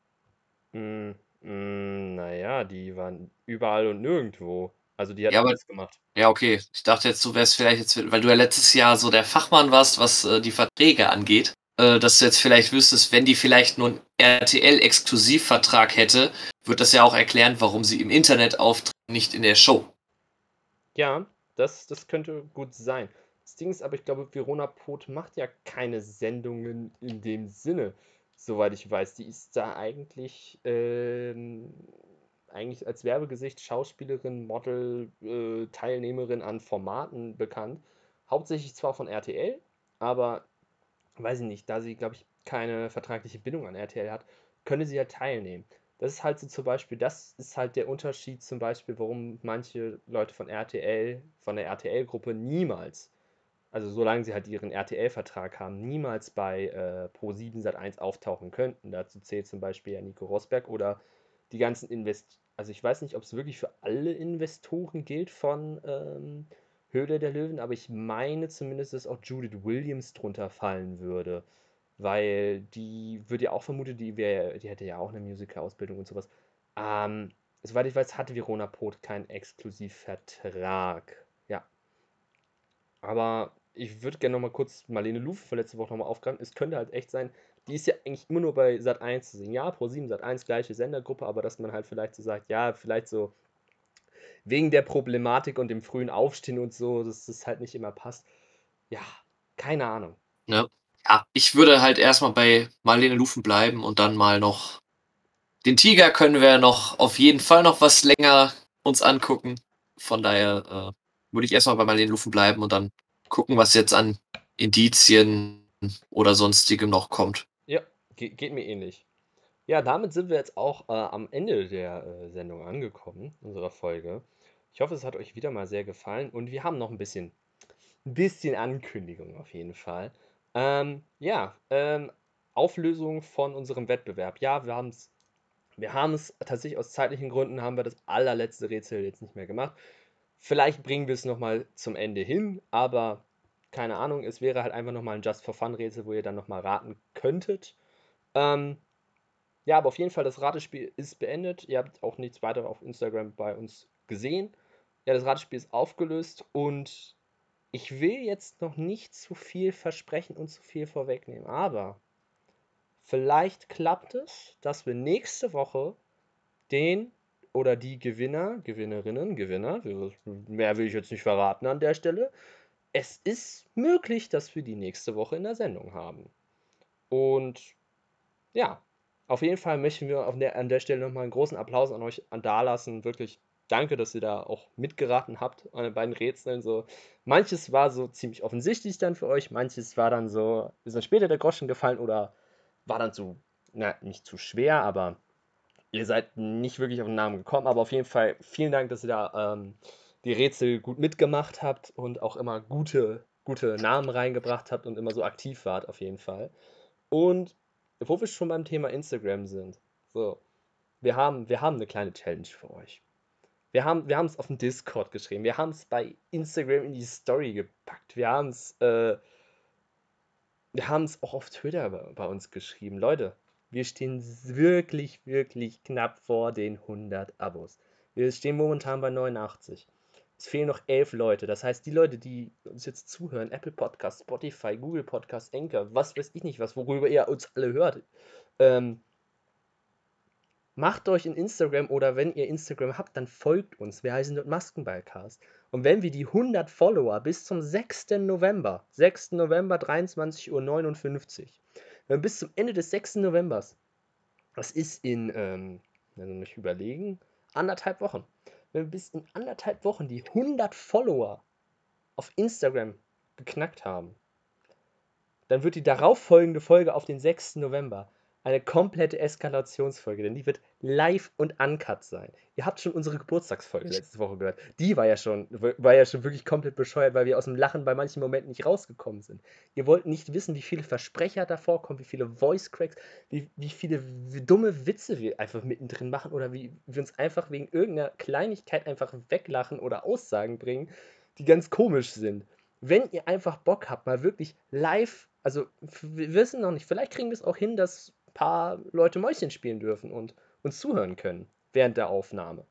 Mm, mm, naja, die waren überall und nirgendwo. Also die hat Ja, aber- alles gemacht. Ja, okay. Ich dachte jetzt, du wärst vielleicht jetzt, weil du ja letztes Jahr so der Fachmann warst, was äh, die Verträge angeht, äh, dass du jetzt vielleicht wüsstest, wenn die vielleicht nur einen RTL-Exklusivvertrag hätte, wird das ja auch erklären, warum sie im Internet auftritt, nicht in der Show. Ja, das, das könnte gut sein. Das Ding ist aber, ich glaube, Verona Pot macht ja keine Sendungen in dem Sinne, soweit ich weiß. Die ist da eigentlich, ähm, eigentlich als Werbegesicht, Schauspielerin, Model, äh, Teilnehmerin an Formaten bekannt. Hauptsächlich zwar von RTL, aber weiß ich nicht, da sie, glaube ich, keine vertragliche Bindung an RTL hat, könne sie ja teilnehmen. Das ist halt so zum Beispiel, das ist halt der Unterschied zum Beispiel, warum manche Leute von RTL, von der RTL-Gruppe niemals, also solange sie halt ihren RTL-Vertrag haben, niemals bei äh, Pro7 Sat1 auftauchen könnten. Dazu zählt zum Beispiel ja Nico Rosberg oder die ganzen Invest... Also ich weiß nicht, ob es wirklich für alle Investoren gilt von ähm, Höhle der Löwen, aber ich meine zumindest, dass auch Judith Williams drunter fallen würde. Weil die wird ja auch vermutet, die, wär, die hätte ja auch eine Musical-Ausbildung und sowas. Ähm, soweit ich weiß, hatte Verona Pot keinen Exklusivvertrag. Ja. Aber ich würde gerne nochmal kurz Marlene Lufe von letzte Woche nochmal aufgreifen. Es könnte halt echt sein, die ist ja eigentlich immer nur bei Sat 1 zu sehen. Ja, Pro 7, Sat 1, gleiche Sendergruppe, aber dass man halt vielleicht so sagt, ja, vielleicht so wegen der Problematik und dem frühen Aufstehen und so, dass das halt nicht immer passt. Ja, keine Ahnung. Ja, ich würde halt erstmal bei Marlene Lufen bleiben und dann mal noch. Den Tiger können wir noch auf jeden Fall noch was länger uns angucken. Von daher äh, würde ich erstmal bei Marlene Lufen bleiben und dann gucken, was jetzt an Indizien oder sonstigem noch kommt. Ja, ge geht mir ähnlich. Ja, damit sind wir jetzt auch äh, am Ende der äh, Sendung angekommen, unserer Folge. Ich hoffe, es hat euch wieder mal sehr gefallen und wir haben noch ein bisschen, ein bisschen Ankündigung auf jeden Fall. Ähm, ja, ähm, Auflösung von unserem Wettbewerb. Ja, wir haben es wir haben es tatsächlich aus zeitlichen Gründen haben wir das allerletzte Rätsel jetzt nicht mehr gemacht. Vielleicht bringen wir es nochmal zum Ende hin, aber keine Ahnung, es wäre halt einfach nochmal ein Just for Fun Rätsel, wo ihr dann nochmal raten könntet. Ähm, ja, aber auf jeden Fall, das Ratespiel ist beendet. Ihr habt auch nichts weiter auf Instagram bei uns gesehen. Ja, das Ratespiel ist aufgelöst und ich will jetzt noch nicht zu viel versprechen und zu viel vorwegnehmen, aber vielleicht klappt es, dass wir nächste Woche den oder die Gewinner, Gewinnerinnen, Gewinner, mehr will ich jetzt nicht verraten an der Stelle. Es ist möglich, dass wir die nächste Woche in der Sendung haben. Und ja, auf jeden Fall möchten wir der, an der Stelle nochmal einen großen Applaus an euch dalassen. Wirklich danke, dass ihr da auch mitgeraten habt an den beiden Rätseln. So, manches war so ziemlich offensichtlich dann für euch, manches war dann so, ist dann später der Groschen gefallen oder war dann zu, na, nicht zu schwer, aber ihr seid nicht wirklich auf den Namen gekommen. Aber auf jeden Fall vielen Dank, dass ihr da ähm, die Rätsel gut mitgemacht habt und auch immer gute, gute Namen reingebracht habt und immer so aktiv wart, auf jeden Fall. Und wo wir schon beim Thema Instagram sind. So, wir haben, wir haben eine kleine Challenge für euch. Wir haben wir es auf dem Discord geschrieben. Wir haben es bei Instagram in die Story gepackt. Wir haben es äh, wir haben es auch auf Twitter bei, bei uns geschrieben. Leute, wir stehen wirklich, wirklich knapp vor den 100 Abos. Wir stehen momentan bei 89. Es fehlen noch elf Leute. Das heißt, die Leute, die uns jetzt zuhören, Apple Podcast, Spotify, Google Podcast, Anchor, was weiß ich nicht was, worüber ihr uns alle hört, ähm, macht euch in Instagram oder wenn ihr Instagram habt, dann folgt uns. Wir heißen dort Maskenballcast. Und wenn wir die 100 Follower bis zum 6. November, 6. November 23.59 Uhr, wenn wir bis zum Ende des 6. Novembers, das ist in, ähm, also nicht überlegen, anderthalb Wochen, wenn wir bis in anderthalb Wochen die 100 Follower auf Instagram geknackt haben, dann wird die darauffolgende Folge auf den 6. November eine komplette Eskalationsfolge, denn die wird live und uncut sein. Ihr habt schon unsere Geburtstagsfolge letzte Woche gehört. Die war ja schon, war ja schon wirklich komplett bescheuert, weil wir aus dem Lachen bei manchen Momenten nicht rausgekommen sind. Ihr wollt nicht wissen, wie viele Versprecher davor kommen, wie viele Voice Cracks, wie, wie viele dumme Witze wir einfach mittendrin machen oder wie wir uns einfach wegen irgendeiner Kleinigkeit einfach weglachen oder Aussagen bringen, die ganz komisch sind. Wenn ihr einfach Bock habt, mal wirklich live, also wir wissen noch nicht, vielleicht kriegen wir es auch hin, dass paar Leute Mäuschen spielen dürfen und uns zuhören können während der Aufnahme.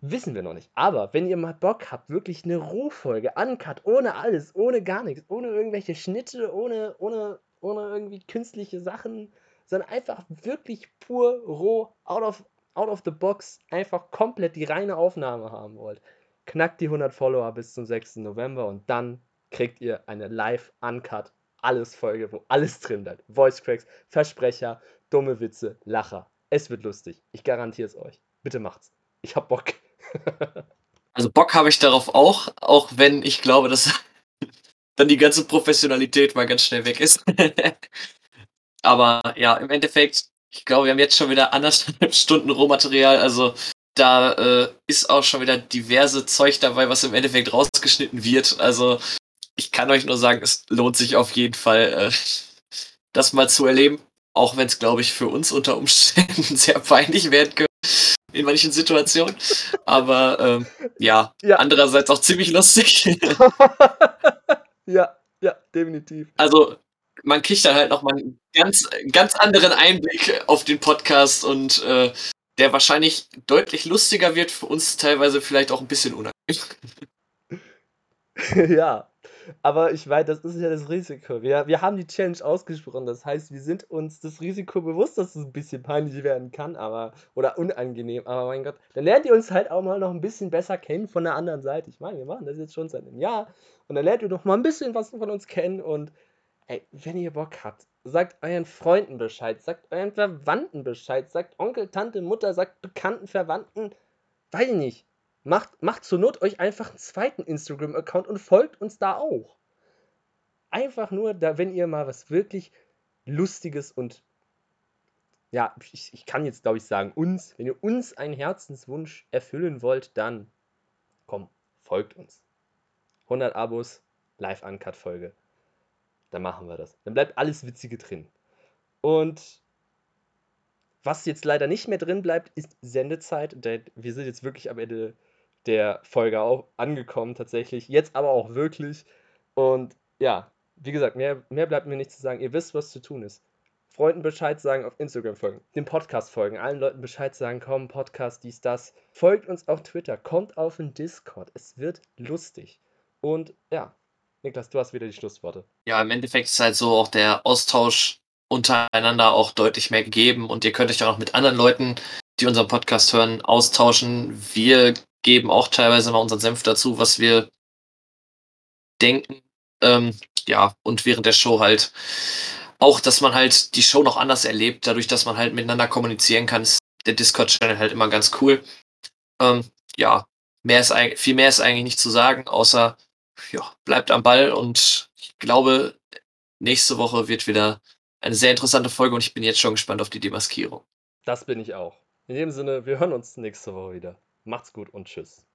Wissen wir noch nicht. Aber wenn ihr mal Bock habt, wirklich eine Rohfolge, uncut, ohne alles, ohne gar nichts, ohne irgendwelche Schnitte, ohne, ohne, ohne irgendwie künstliche Sachen, sondern einfach wirklich pur roh, out of, out of the box, einfach komplett die reine Aufnahme haben wollt, knackt die 100 Follower bis zum 6. November und dann kriegt ihr eine live-uncut alles Folge, wo alles drin bleibt. Voice Cracks, Versprecher, dumme Witze, Lacher. Es wird lustig. Ich garantiere es euch. Bitte macht's. Ich hab Bock. also Bock habe ich darauf auch, auch wenn ich glaube, dass dann die ganze Professionalität mal ganz schnell weg ist. Aber ja, im Endeffekt, ich glaube, wir haben jetzt schon wieder anderthalb Stunden Rohmaterial. Also da äh, ist auch schon wieder diverse Zeug dabei, was im Endeffekt rausgeschnitten wird. Also ich kann euch nur sagen, es lohnt sich auf jeden Fall, äh, das mal zu erleben. Auch wenn es, glaube ich, für uns unter Umständen sehr peinlich werden könnte in manchen Situationen. Aber ähm, ja, ja, andererseits auch ziemlich lustig. ja, ja, definitiv. Also man kriegt dann halt nochmal einen ganz, ganz anderen Einblick auf den Podcast und äh, der wahrscheinlich deutlich lustiger wird, für uns teilweise vielleicht auch ein bisschen unangenehm. ja, aber ich weiß, das ist ja das Risiko. Wir, wir haben die Challenge ausgesprochen. Das heißt, wir sind uns das Risiko bewusst, dass es ein bisschen peinlich werden kann, aber oder unangenehm. Aber mein Gott, dann lernt ihr uns halt auch mal noch ein bisschen besser kennen von der anderen Seite. Ich meine, wir machen das jetzt schon seit einem Jahr und dann lernt ihr noch mal ein bisschen was von uns kennen und ey, wenn ihr Bock habt, sagt euren Freunden Bescheid, sagt euren Verwandten Bescheid, sagt Onkel, Tante, Mutter, sagt bekannten Verwandten, weiß ich nicht. Macht, macht zur Not euch einfach einen zweiten Instagram-Account und folgt uns da auch. Einfach nur, da, wenn ihr mal was wirklich Lustiges und ja, ich, ich kann jetzt glaube ich sagen, uns, wenn ihr uns einen Herzenswunsch erfüllen wollt, dann komm, folgt uns. 100 Abos, Live-Uncut-Folge. Dann machen wir das. Dann bleibt alles Witzige drin. Und was jetzt leider nicht mehr drin bleibt, ist Sendezeit. Wir sind jetzt wirklich am Ende der Folge auch angekommen tatsächlich. Jetzt aber auch wirklich. Und ja, wie gesagt, mehr, mehr bleibt mir nicht zu sagen. Ihr wisst, was zu tun ist. Freunden Bescheid sagen, auf Instagram folgen, dem Podcast folgen, allen Leuten Bescheid sagen, komm, Podcast, dies, das. Folgt uns auf Twitter, kommt auf den Discord. Es wird lustig. Und ja, Niklas, du hast wieder die Schlussworte. Ja, im Endeffekt ist halt so auch der Austausch untereinander auch deutlich mehr gegeben und ihr könnt euch auch noch mit anderen Leuten, die unseren Podcast hören, austauschen. Wir geben auch teilweise mal unseren Senf dazu, was wir denken. Ähm, ja, und während der Show halt auch, dass man halt die Show noch anders erlebt, dadurch, dass man halt miteinander kommunizieren kann, ist der Discord-Channel halt immer ganz cool. Ähm, ja, mehr ist, viel mehr ist eigentlich nicht zu sagen, außer ja, bleibt am Ball und ich glaube, nächste Woche wird wieder eine sehr interessante Folge und ich bin jetzt schon gespannt auf die Demaskierung. Das bin ich auch. In dem Sinne, wir hören uns nächste Woche wieder. Macht's gut und tschüss.